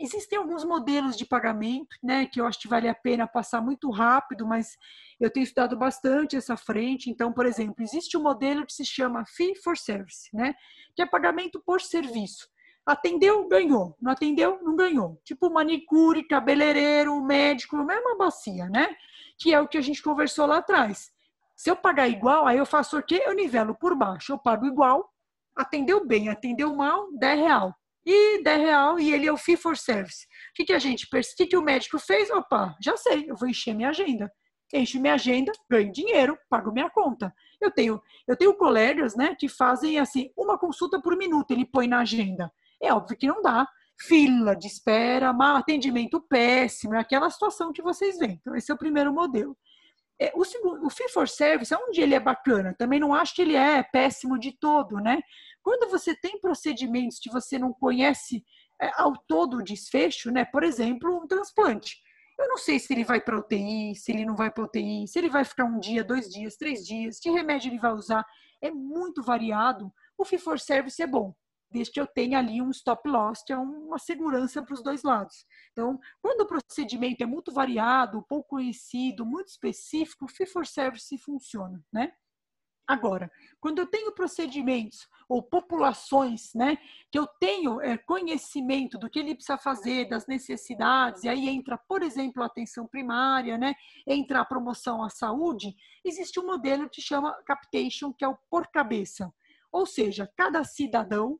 Existem alguns modelos de pagamento, né, que eu acho que vale a pena passar muito rápido, mas eu tenho estudado bastante essa frente. Então, por exemplo, existe um modelo que se chama Fee for Service, né, que é pagamento por serviço. Atendeu, ganhou. Não atendeu, não ganhou. Tipo manicure, cabeleireiro, médico, mesma bacia, né? Que é o que a gente conversou lá atrás. Se eu pagar igual, aí eu faço o quê? Eu nivelo por baixo. Eu pago igual, atendeu bem, atendeu mal, 10 real. E 10 real, e ele é o fee for service. O que, que a gente, o que, que o médico fez? Opa, já sei, eu vou encher minha agenda. Encho minha agenda, ganho dinheiro, pago minha conta. Eu tenho, eu tenho colegas, né, que fazem assim, uma consulta por minuto, ele põe na agenda. É óbvio que não dá. Fila de espera, mau atendimento péssimo, é aquela situação que vocês veem. Então, esse é o primeiro modelo. É, o, segundo, o fee for service, onde ele é bacana, também não acho que ele é péssimo de todo, né? Quando você tem procedimentos que você não conhece é, ao todo o desfecho, né? Por exemplo, um transplante. Eu não sei se ele vai para UTI, se ele não vai para UTI, se ele vai ficar um dia, dois dias, três dias, que remédio ele vai usar. É muito variado. O fee for service é bom desde que eu tenha ali um stop loss, que é uma segurança para os dois lados. Então, quando o procedimento é muito variado, pouco conhecido, muito específico, o fee for service funciona, né? Agora, quando eu tenho procedimentos ou populações, né, que eu tenho é, conhecimento do que ele precisa fazer, das necessidades, e aí entra, por exemplo, a atenção primária, né, entra a promoção à saúde, existe um modelo que chama capitation, que é o por cabeça. Ou seja, cada cidadão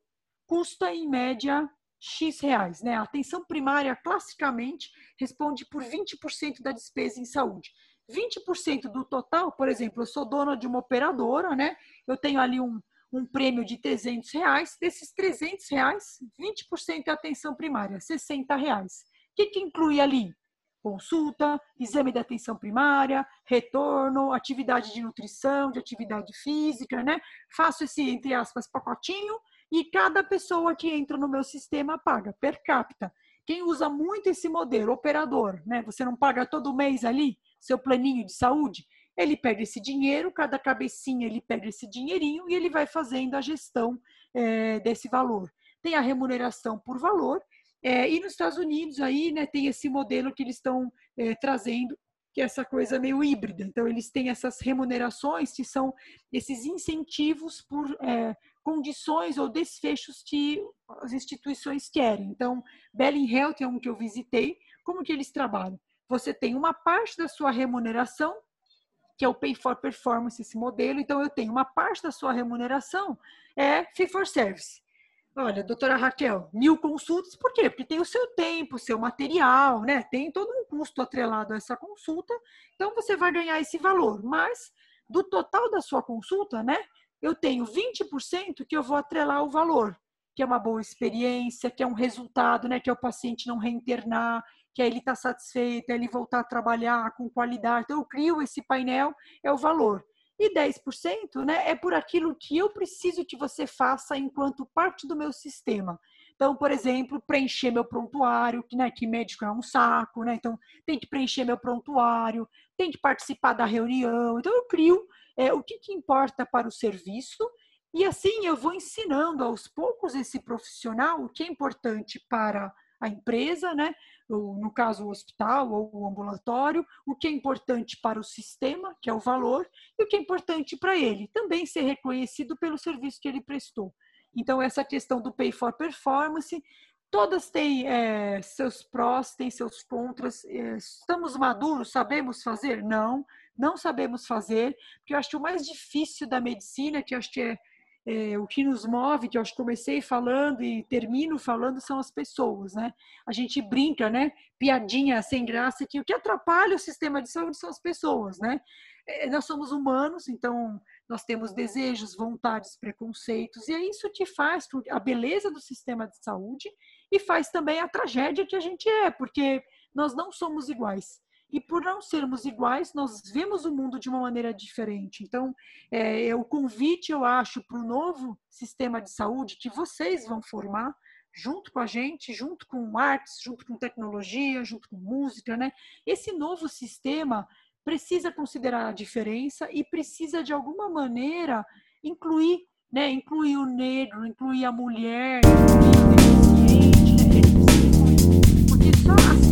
custa em média X reais. Né? A atenção primária, classicamente, responde por 20% da despesa em saúde. 20% do total, por exemplo, eu sou dona de uma operadora, né? eu tenho ali um, um prêmio de 300 reais, desses 300 reais, 20% é atenção primária, 60 reais. O que, que inclui ali? Consulta, exame de atenção primária, retorno, atividade de nutrição, de atividade física, né? Faço esse, entre aspas, pacotinho e cada pessoa que entra no meu sistema paga per capita. Quem usa muito esse modelo, operador, né? Você não paga todo mês ali seu planinho de saúde, ele pega esse dinheiro, cada cabecinha ele pega esse dinheirinho e ele vai fazendo a gestão é, desse valor. Tem a remuneração por valor, é, e nos Estados Unidos aí, né, tem esse modelo que eles estão é, trazendo, que é essa coisa meio híbrida. Então, eles têm essas remunerações que são esses incentivos por é, condições ou desfechos que as instituições querem. Então, Belling Health é um que eu visitei. Como que eles trabalham? Você tem uma parte da sua remuneração, que é o Pay for Performance, esse modelo. Então, eu tenho uma parte da sua remuneração é Fee for Service. Olha, doutora Raquel, mil consultas, por quê? Porque tem o seu tempo, o seu material, né? Tem todo um custo atrelado a essa consulta, então você vai ganhar esse valor. Mas do total da sua consulta, né? Eu tenho 20% que eu vou atrelar o valor, que é uma boa experiência, que é um resultado, né? Que é o paciente não reinternar, que é ele está satisfeito, é ele voltar a trabalhar com qualidade. Então, eu crio esse painel, é o valor. E 10% né, é por aquilo que eu preciso que você faça enquanto parte do meu sistema. Então, por exemplo, preencher meu prontuário, que, né, que médico é um saco, né? Então, tem que preencher meu prontuário, tem que participar da reunião. Então, eu crio é, o que, que importa para o serviço, e assim eu vou ensinando aos poucos esse profissional o que é importante para a empresa, né? no caso o hospital ou o ambulatório, o que é importante para o sistema, que é o valor, e o que é importante para ele, também ser reconhecido pelo serviço que ele prestou. Então, essa questão do pay for performance, todas têm é, seus prós, têm seus contras. É, estamos maduros, sabemos fazer? Não não sabemos fazer, porque eu acho que o mais difícil da medicina, que eu acho que é, é, o que nos move, que eu acho que comecei falando e termino falando, são as pessoas, né? A gente brinca, né? Piadinha sem graça, que o que atrapalha o sistema de saúde são as pessoas, né? É, nós somos humanos, então nós temos desejos, vontades, preconceitos, e é isso que faz a beleza do sistema de saúde e faz também a tragédia que a gente é, porque nós não somos iguais. E por não sermos iguais, nós vemos o mundo de uma maneira diferente. Então, é, é o convite, eu acho, para o novo sistema de saúde que vocês vão formar, junto com a gente, junto com artes, junto com tecnologia, junto com música, né? Esse novo sistema precisa considerar a diferença e precisa, de alguma maneira, incluir, né? Incluir o negro, incluir a mulher, incluir o deficiente, né? Porque só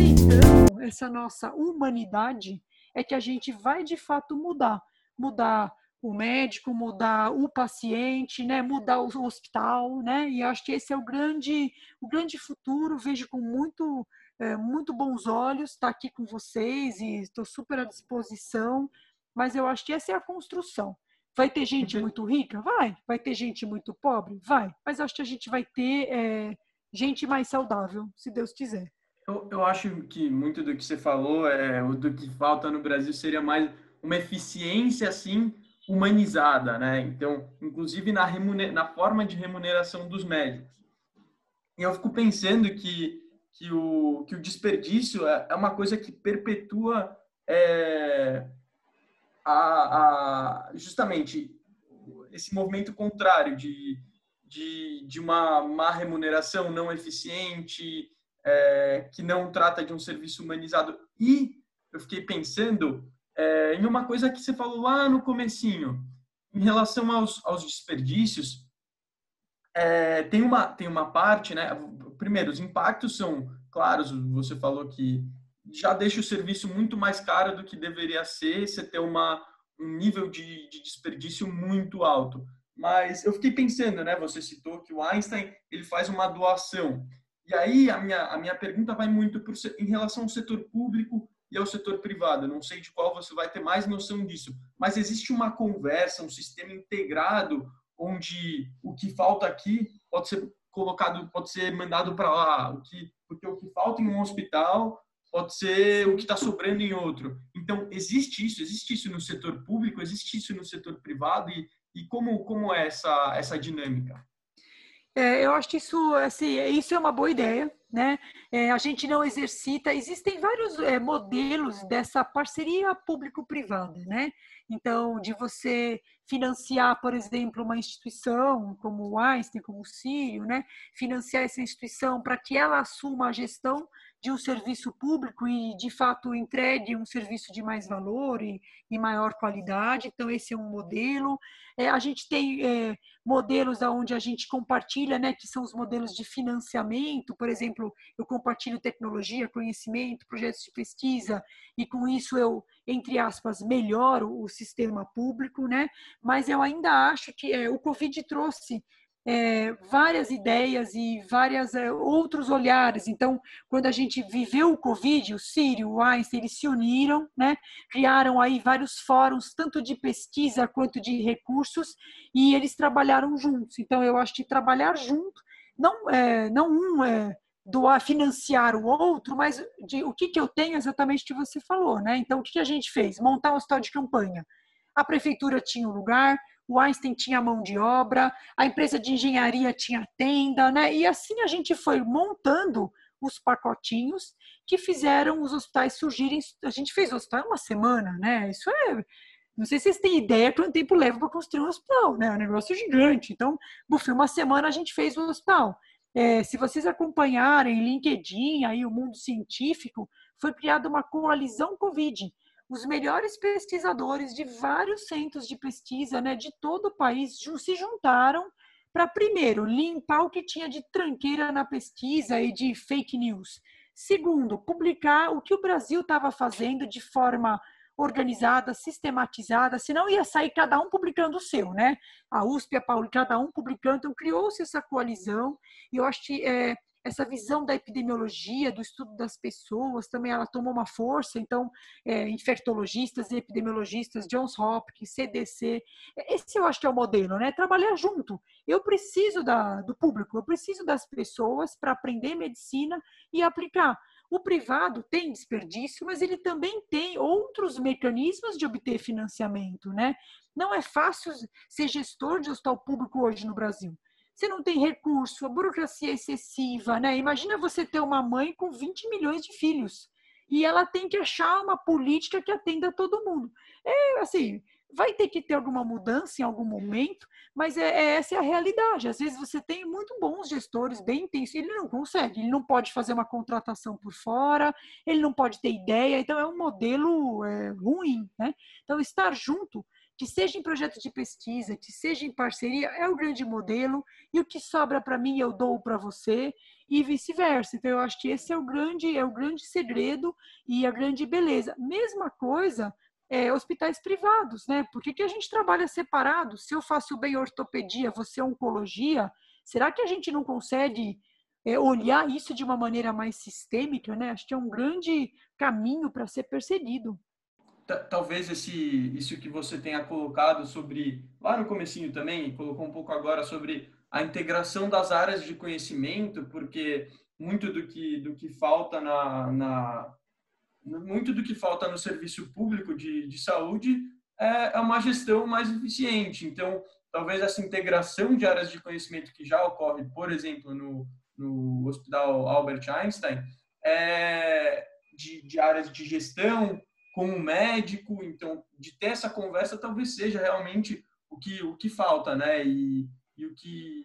essa nossa humanidade, é que a gente vai de fato mudar. Mudar o médico, mudar o paciente, né, mudar o hospital, né? E acho que esse é o grande, o grande futuro. Vejo com muito, é, muito bons olhos estar aqui com vocês e estou super à disposição. Mas eu acho que essa é a construção. Vai ter gente muito rica? Vai. Vai ter gente muito pobre? Vai. Mas acho que a gente vai ter é, gente mais saudável, se Deus quiser. Eu, eu acho que muito do que você falou, é, o do que falta no Brasil seria mais uma eficiência assim humanizada, né? Então, inclusive na, na forma de remuneração dos médicos. E eu fico pensando que, que, o, que o desperdício é, é uma coisa que perpetua é, a, a, justamente esse movimento contrário de, de, de uma má remuneração não eficiente, é, que não trata de um serviço humanizado. E eu fiquei pensando é, em uma coisa que você falou lá no comecinho, em relação aos, aos desperdícios, é, tem, uma, tem uma parte, né? Primeiro, os impactos são claros, você falou que já deixa o serviço muito mais caro do que deveria ser, você ter uma, um nível de, de desperdício muito alto. Mas eu fiquei pensando, né? Você citou que o Einstein ele faz uma doação. E aí a minha, a minha pergunta vai muito em relação ao setor público e ao setor privado. Não sei de qual você vai ter mais noção disso, mas existe uma conversa, um sistema integrado onde o que falta aqui pode ser colocado, pode ser mandado para lá, o que porque o que falta em um hospital pode ser o que está sobrando em outro. Então existe isso, existe isso no setor público, existe isso no setor privado e, e como como é essa essa dinâmica? É, eu acho que isso, assim, isso é uma boa ideia, né? É, a gente não exercita, existem vários é, modelos dessa parceria público-privada, né? Então, de você financiar, por exemplo, uma instituição como o Einstein, como o Sírio, né? Financiar essa instituição para que ela assuma a gestão de um serviço público e, de fato, entregue um serviço de mais valor e, e maior qualidade. Então, esse é um modelo. É, a gente tem é, modelos onde a gente compartilha, né, que são os modelos de financiamento. Por exemplo, eu compartilho tecnologia, conhecimento, projetos de pesquisa, e com isso eu, entre aspas, melhoro o sistema público. Né? Mas eu ainda acho que é, o Covid trouxe é, várias ideias e vários é, outros olhares. Então, quando a gente viveu o Covid, o Sírio, o Einstein, eles se uniram, né? criaram aí vários fóruns, tanto de pesquisa quanto de recursos, e eles trabalharam juntos. Então, eu acho que trabalhar junto, não, é, não um é, doar, financiar o outro, mas de, o que, que eu tenho exatamente que você falou. Né? Então, o que, que a gente fez? Montar um hospital de campanha. A prefeitura tinha um lugar, o Einstein tinha mão de obra, a empresa de engenharia tinha tenda, né? E assim a gente foi montando os pacotinhos que fizeram os hospitais surgirem. A gente fez o hospital uma semana, né? Isso é. Não sei se vocês têm ideia quanto tempo leva para construir um hospital, né? É um negócio gigante. Então, bufê, uma semana a gente fez o hospital. É, se vocês acompanharem LinkedIn, aí o mundo científico, foi criada uma coalizão Covid os melhores pesquisadores de vários centros de pesquisa né, de todo o país se juntaram para, primeiro, limpar o que tinha de tranqueira na pesquisa e de fake news. Segundo, publicar o que o Brasil estava fazendo de forma organizada, sistematizada, senão ia sair cada um publicando o seu, né? A USP, a Pauli, cada um publicando, então criou-se essa coalizão, e eu acho que é, essa visão da epidemiologia, do estudo das pessoas, também ela tomou uma força. Então, é, infectologistas e epidemiologistas, Johns Hopkins, CDC, esse eu acho que é o modelo, né? Trabalhar junto. Eu preciso da, do público, eu preciso das pessoas para aprender medicina e aplicar. O privado tem desperdício, mas ele também tem outros mecanismos de obter financiamento, né? Não é fácil ser gestor de hospital público hoje no Brasil. Você não tem recurso, a burocracia é excessiva, né? Imagina você ter uma mãe com 20 milhões de filhos e ela tem que achar uma política que atenda todo mundo. É assim, vai ter que ter alguma mudança em algum momento, mas é, é, essa é a realidade. Às vezes você tem muito bons gestores, bem intensos, ele não consegue, ele não pode fazer uma contratação por fora, ele não pode ter ideia, então é um modelo é, ruim. Né? Então, estar junto, que seja em projeto de pesquisa, que seja em parceria, é o grande modelo, e o que sobra para mim eu dou para você, e vice-versa. Então, eu acho que esse é o grande, é o grande segredo e a grande beleza. Mesma coisa é, hospitais privados, né? Por que, que a gente trabalha separado? Se eu faço bem ortopedia, você oncologia, será que a gente não consegue é, olhar isso de uma maneira mais sistêmica, né? Acho que é um grande caminho para ser perseguido. Talvez esse isso que você tenha colocado sobre lá no comecinho também, colocou um pouco agora sobre a integração das áreas de conhecimento, porque muito do que do que falta na, na muito do que falta no serviço público de, de saúde é, é uma gestão mais eficiente. Então, talvez essa integração de áreas de conhecimento que já ocorre, por exemplo, no, no Hospital Albert Einstein, é, de, de áreas de gestão com o médico, então, de ter essa conversa talvez seja realmente o que, o que falta, né? E, e o que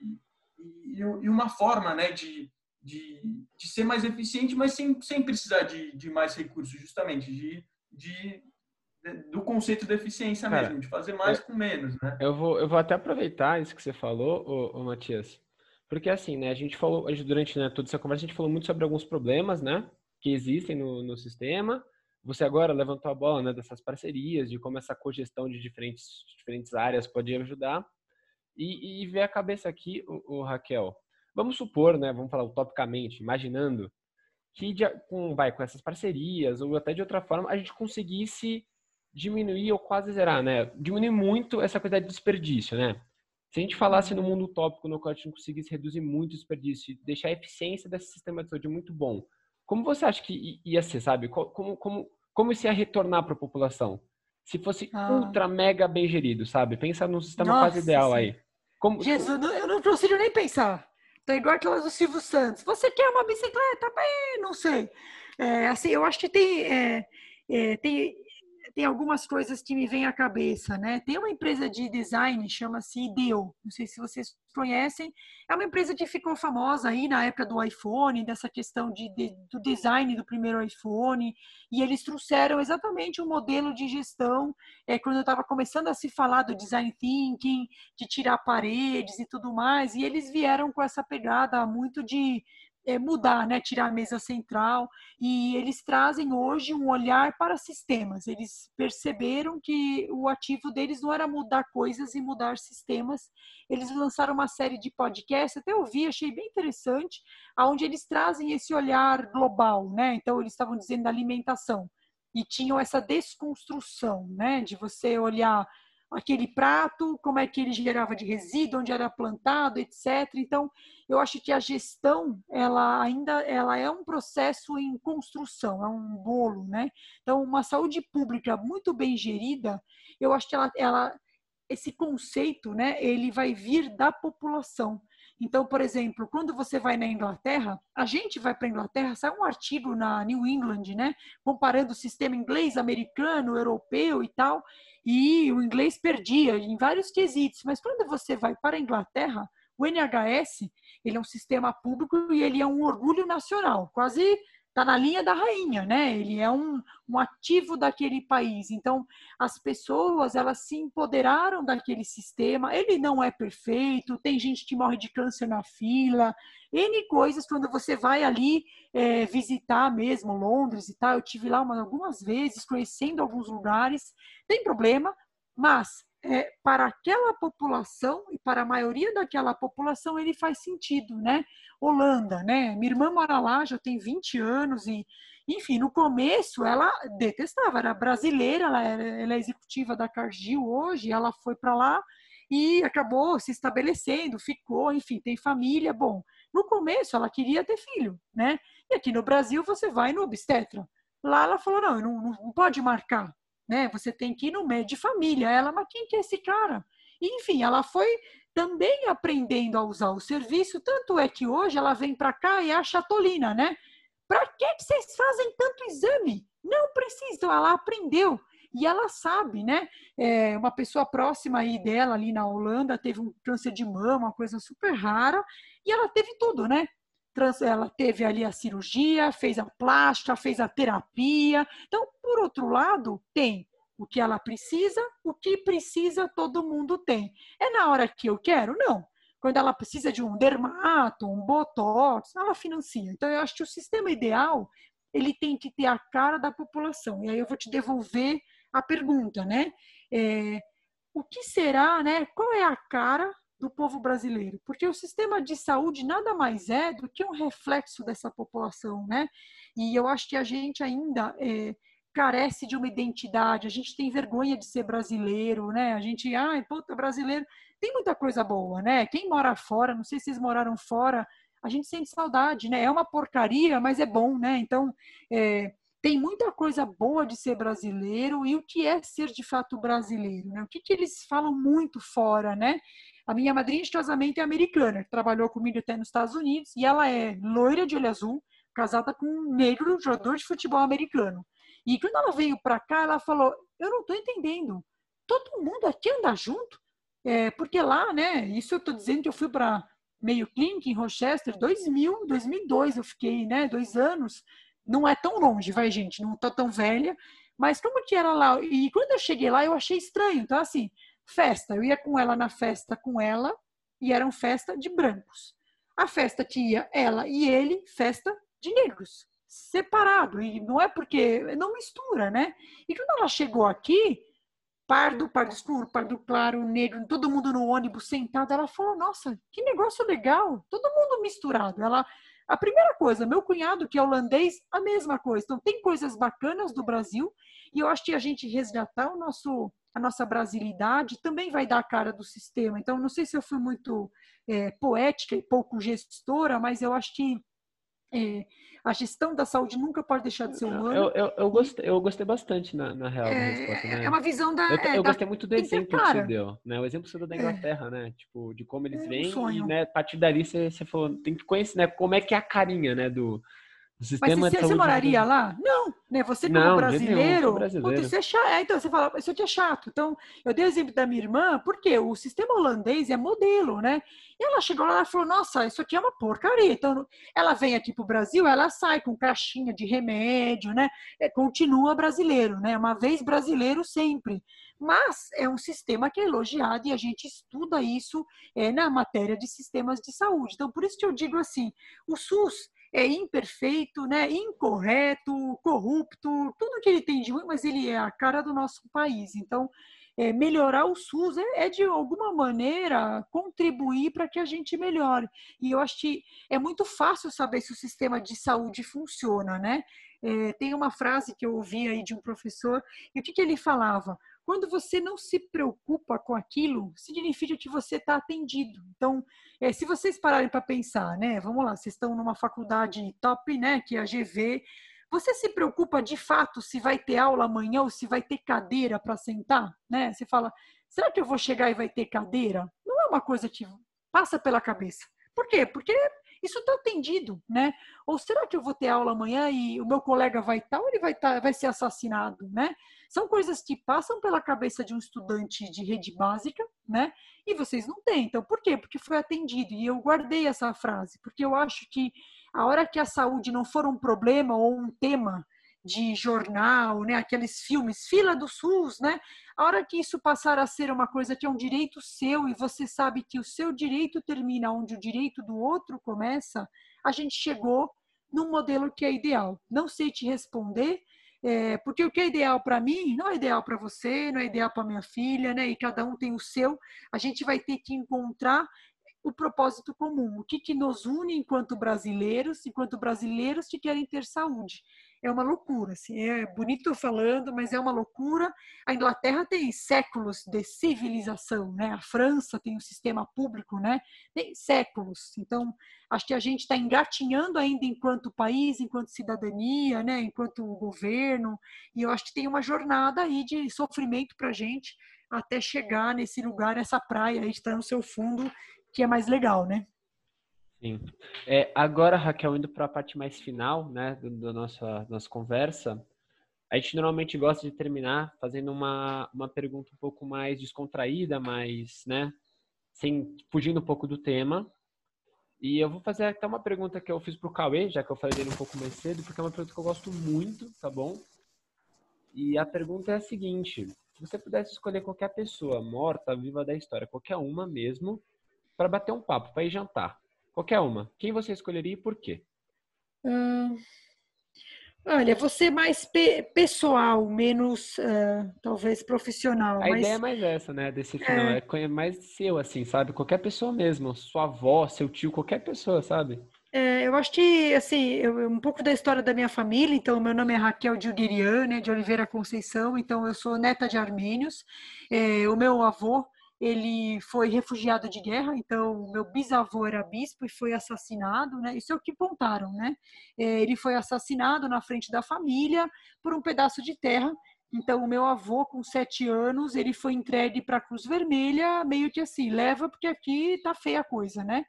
e, e uma forma, né, de, de, de ser mais eficiente, mas sem, sem precisar de, de mais recursos, justamente, de, de, do conceito de eficiência Cara, mesmo, de fazer mais eu, com menos, né? Eu vou, eu vou até aproveitar isso que você falou, ô, ô Matias, porque assim, né, a gente falou, durante né, toda essa conversa, a gente falou muito sobre alguns problemas, né, que existem no, no sistema, você agora levantou a bola, né, dessas parcerias, de como essa cogestão de diferentes, diferentes áreas pode ajudar, e, e ver a cabeça aqui, o, o Raquel, Vamos supor, né, vamos falar utopicamente, imaginando que de, com, vai, com essas parcerias ou até de outra forma a gente conseguisse diminuir ou quase zerar, né? Diminuir muito essa quantidade de desperdício, né? Se a gente falasse no mundo utópico no qual a gente conseguisse reduzir muito o desperdício e deixar a eficiência desse sistema de saúde muito bom, como você acha que ia ser, sabe? Como, como, como isso ia retornar para a população? Se fosse ah. ultra mega bem gerido, sabe? Pensa num sistema Nossa, quase ideal sim. aí. Como, Jesus, eu não consigo nem pensar. Tá igual aquelas do Silvio Santos. Você quer uma bicicleta? Bem, não sei. É, assim, eu acho que tem, é, é, tem tem algumas coisas que me vêm à cabeça, né? Tem uma empresa de design, chama-se Ideo, não sei se vocês conhecem, é uma empresa que ficou famosa aí na época do iPhone, dessa questão de, de do design do primeiro iPhone, e eles trouxeram exatamente um modelo de gestão, é, quando eu estava começando a se falar do design thinking, de tirar paredes e tudo mais, e eles vieram com essa pegada muito de é, mudar, né, tirar a mesa central, e eles trazem hoje um olhar para sistemas. Eles perceberam que o ativo deles não era mudar coisas e mudar sistemas. Eles lançaram uma série de podcasts, até ouvi, achei bem interessante, aonde eles trazem esse olhar global, né? Então eles estavam dizendo da alimentação e tinham essa desconstrução, né, de você olhar aquele prato, como é que ele gerava de resíduo, onde era plantado, etc. Então, eu acho que a gestão, ela ainda ela é um processo em construção, é um bolo, né? Então, uma saúde pública muito bem gerida, eu acho que ela, ela esse conceito, né, ele vai vir da população. Então, por exemplo, quando você vai na Inglaterra, a gente vai para a Inglaterra, sai um artigo na New England, né, comparando o sistema inglês, americano, europeu e tal, e o inglês perdia em vários quesitos. Mas quando você vai para a Inglaterra, o NHS ele é um sistema público e ele é um orgulho nacional, quase está na linha da rainha, né? Ele é um, um ativo daquele país. Então, as pessoas elas se empoderaram daquele sistema. Ele não é perfeito, tem gente que morre de câncer na fila, N coisas quando você vai ali é, visitar mesmo Londres e tal. Eu tive lá uma, algumas vezes, conhecendo alguns lugares. Tem problema, mas é, para aquela população e para a maioria daquela população ele faz sentido, né? Holanda, né? Minha irmã mora lá, já tem 20 anos e, enfim, no começo ela detestava, era brasileira, ela, era, ela é executiva da Cargill hoje, ela foi para lá e acabou se estabelecendo, ficou, enfim, tem família, bom. No começo ela queria ter filho, né? E aqui no Brasil você vai no obstetra. Lá ela falou, não, não, não pode marcar, né? Você tem que ir no médico de família. Ela, mas quem que é esse cara? enfim, ela foi também aprendendo a usar o serviço, tanto é que hoje ela vem para cá e acha tolina, né? Para que vocês fazem tanto exame? Não precisa, ela aprendeu e ela sabe, né? É, uma pessoa próxima aí dela, ali na Holanda, teve um câncer de mama, uma coisa super rara, e ela teve tudo, né? Ela teve ali a cirurgia, fez a plástica, fez a terapia. Então, por outro lado, tem o que ela precisa, o que precisa todo mundo tem. É na hora que eu quero? Não. Quando ela precisa de um dermato, um botox, ela financia. Então, eu acho que o sistema ideal, ele tem que ter a cara da população. E aí eu vou te devolver a pergunta, né? É, o que será, né? Qual é a cara do povo brasileiro, porque o sistema de saúde nada mais é do que um reflexo dessa população, né? E eu acho que a gente ainda é, carece de uma identidade, a gente tem vergonha de ser brasileiro, né? A gente, ai, puta, brasileiro, tem muita coisa boa, né? Quem mora fora, não sei se vocês moraram fora, a gente sente saudade, né? É uma porcaria, mas é bom, né? Então, é, tem muita coisa boa de ser brasileiro e o que é ser de fato brasileiro, né? O que, que eles falam muito fora, né? A minha madrinha de casamento é americana, trabalhou comigo até nos Estados Unidos, e ela é loira de olho azul, casada com um negro jogador de futebol americano. E quando ela veio para cá, ela falou: Eu não estou entendendo. Todo mundo aqui anda junto? É, porque lá, né? Isso eu estou dizendo que eu fui para meio Clinic em Rochester, 2000, 2002 eu fiquei, né? Dois anos. Não é tão longe, vai, gente, não estou tão velha. Mas como que era lá? E quando eu cheguei lá, eu achei estranho. Então, assim, festa. Eu ia com ela na festa com ela e era uma festa de brancos. A festa tinha ela e ele, festa de negros, separado. E não é porque não mistura, né? E quando ela chegou aqui, pardo, pardo escuro, pardo claro, negro, todo mundo no ônibus sentado, ela falou: "Nossa, que negócio legal, todo mundo misturado". Ela a primeira coisa, meu cunhado, que é holandês, a mesma coisa. Então, tem coisas bacanas do Brasil, e eu acho que a gente resgatar o nosso a nossa brasilidade também vai dar a cara do sistema. Então, não sei se eu fui muito é, poética e pouco gestora, mas eu acho que é, a gestão da saúde nunca pode deixar de ser humana. Eu, eu, eu, gostei, eu gostei bastante, na, na real, é, resposta, né? É uma visão da... Eu, é, eu da, gostei muito do exemplo que você deu, né? O exemplo que você deu da é. Inglaterra, né? Tipo, de como eles vêm um e, né, a partir dali você, você falou, tem que conhecer, né? Como é que é a carinha, né? Do, mas você, você moraria lá? Não, né? Você como não, brasileiro, brasileiro. Isso é chato. É, então você fala, isso aqui é chato. Então, eu dei o exemplo da minha irmã, porque o sistema holandês é modelo, né? E ela chegou lá e falou: Nossa, isso aqui é uma porcaria. Então, ela vem aqui para o Brasil, ela sai com caixinha de remédio, né? É, continua brasileiro, né? Uma vez brasileiro sempre. Mas é um sistema que é elogiado e a gente estuda isso é, na matéria de sistemas de saúde. Então, por isso que eu digo assim: o SUS é imperfeito, né, incorreto, corrupto, tudo que ele tem de ruim, mas ele é a cara do nosso país. Então, é, melhorar o SUS é, é, de alguma maneira contribuir para que a gente melhore. E eu acho que é muito fácil saber se o sistema de saúde funciona, né? É, tem uma frase que eu ouvi aí de um professor, e o que, que ele falava? Quando você não se preocupa com aquilo, significa que você está atendido. Então, é, se vocês pararem para pensar, né? Vamos lá, vocês estão numa faculdade top, né? Que é a GV. Você se preocupa de fato se vai ter aula amanhã ou se vai ter cadeira para sentar, né? Você fala, será que eu vou chegar e vai ter cadeira? Não é uma coisa que passa pela cabeça. Por quê? Porque isso está atendido, né? Ou será que eu vou ter aula amanhã e o meu colega vai estar ou ele vai, tá, vai ser assassinado, né? São coisas que passam pela cabeça de um estudante de rede básica, né? E vocês não têm. Então, por quê? Porque foi atendido. E eu guardei essa frase, porque eu acho que a hora que a saúde não for um problema ou um tema de jornal, né, aqueles filmes, fila do SUS, né? A hora que isso passar a ser uma coisa que é um direito seu e você sabe que o seu direito termina onde o direito do outro começa, a gente chegou num modelo que é ideal. Não sei te responder, É, porque o que é ideal para mim não é ideal para você, não é ideal para minha filha, né? E cada um tem o seu. A gente vai ter que encontrar o propósito comum, o que, que nos une enquanto brasileiros, enquanto brasileiros que querem ter saúde é uma loucura. Assim, é bonito falando, mas é uma loucura. A Inglaterra tem séculos de civilização, né? A França tem um sistema público, né? Tem séculos. Então, acho que a gente está engatinhando ainda enquanto país, enquanto cidadania, né? Enquanto governo. E eu acho que tem uma jornada aí de sofrimento para a gente até chegar nesse lugar, nessa praia aí que está no seu fundo, que é mais legal, né? Sim. É, agora, Raquel, indo para a parte mais final né, da nossa, nossa conversa, a gente normalmente gosta de terminar fazendo uma, uma pergunta um pouco mais descontraída, mais, né, sem, fugindo um pouco do tema. E eu vou fazer até uma pergunta que eu fiz para o Cauê, já que eu falei dele um pouco mais cedo, porque é uma pergunta que eu gosto muito, tá bom? E a pergunta é a seguinte: se você pudesse escolher qualquer pessoa, morta, viva da história, qualquer uma mesmo, para bater um papo, para ir jantar, Qualquer uma. Quem você escolheria e por quê? Hum, olha, você mais pe pessoal, menos uh, talvez profissional. A mas... ideia é mais essa, né? Desse final. É... é mais seu, assim, sabe? Qualquer pessoa mesmo. Sua avó, seu tio, qualquer pessoa, sabe? É, eu acho que, assim, eu, um pouco da história da minha família. Então, meu nome é Raquel Dilguirian, né, de Oliveira Conceição. Então, eu sou neta de armênios. É, o meu avô ele foi refugiado de guerra, então meu bisavô era bispo e foi assassinado, né? Isso é o que contaram, né? É, ele foi assassinado na frente da família por um pedaço de terra. Então o meu avô, com sete anos, ele foi entregue para a Cruz Vermelha, meio que assim, leva porque aqui tá feia a coisa, né?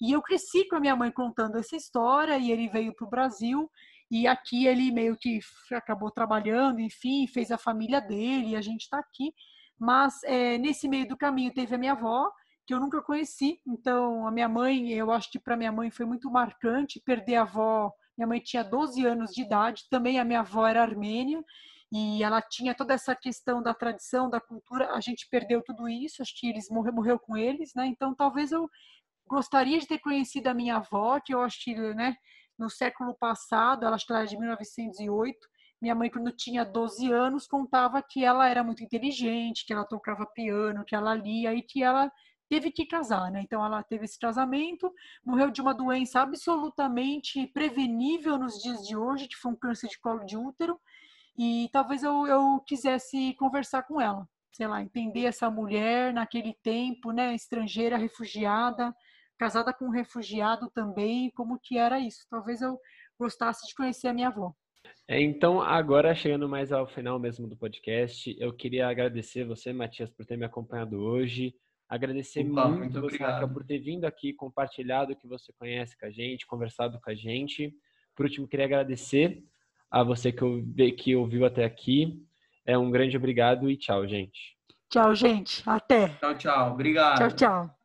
E eu cresci com a minha mãe contando essa história e ele veio para o Brasil e aqui ele meio que acabou trabalhando, enfim, fez a família dele e a gente está aqui. Mas é, nesse meio do caminho teve a minha avó, que eu nunca conheci. Então, a minha mãe, eu acho que para minha mãe foi muito marcante perder a avó. Minha mãe tinha 12 anos de idade, também a minha avó era armênia, e ela tinha toda essa questão da tradição, da cultura. A gente perdeu tudo isso, acho que eles morreu, morreu com eles, né? Então, talvez eu gostaria de ter conhecido a minha avó, que eu acho que, né, no século passado, ela era de 1908, minha mãe, quando tinha 12 anos, contava que ela era muito inteligente, que ela tocava piano, que ela lia e que ela teve que casar, né? Então ela teve esse casamento, morreu de uma doença absolutamente prevenível nos dias de hoje, que foi um câncer de colo de útero, e talvez eu, eu quisesse conversar com ela, sei lá, entender essa mulher naquele tempo, né, estrangeira, refugiada, casada com um refugiado também, como que era isso. Talvez eu gostasse de conhecer a minha avó. É, então, agora chegando mais ao final mesmo do podcast, eu queria agradecer você, Matias, por ter me acompanhado hoje. Agradecer Opa, muito, muito você, Raquel, por ter vindo aqui, compartilhado o que você conhece com a gente, conversado com a gente. Por último, queria agradecer a você que, que ouviu até aqui. É um grande obrigado e tchau, gente. Tchau, gente. Até. Tchau, tchau. Obrigado. Tchau, tchau.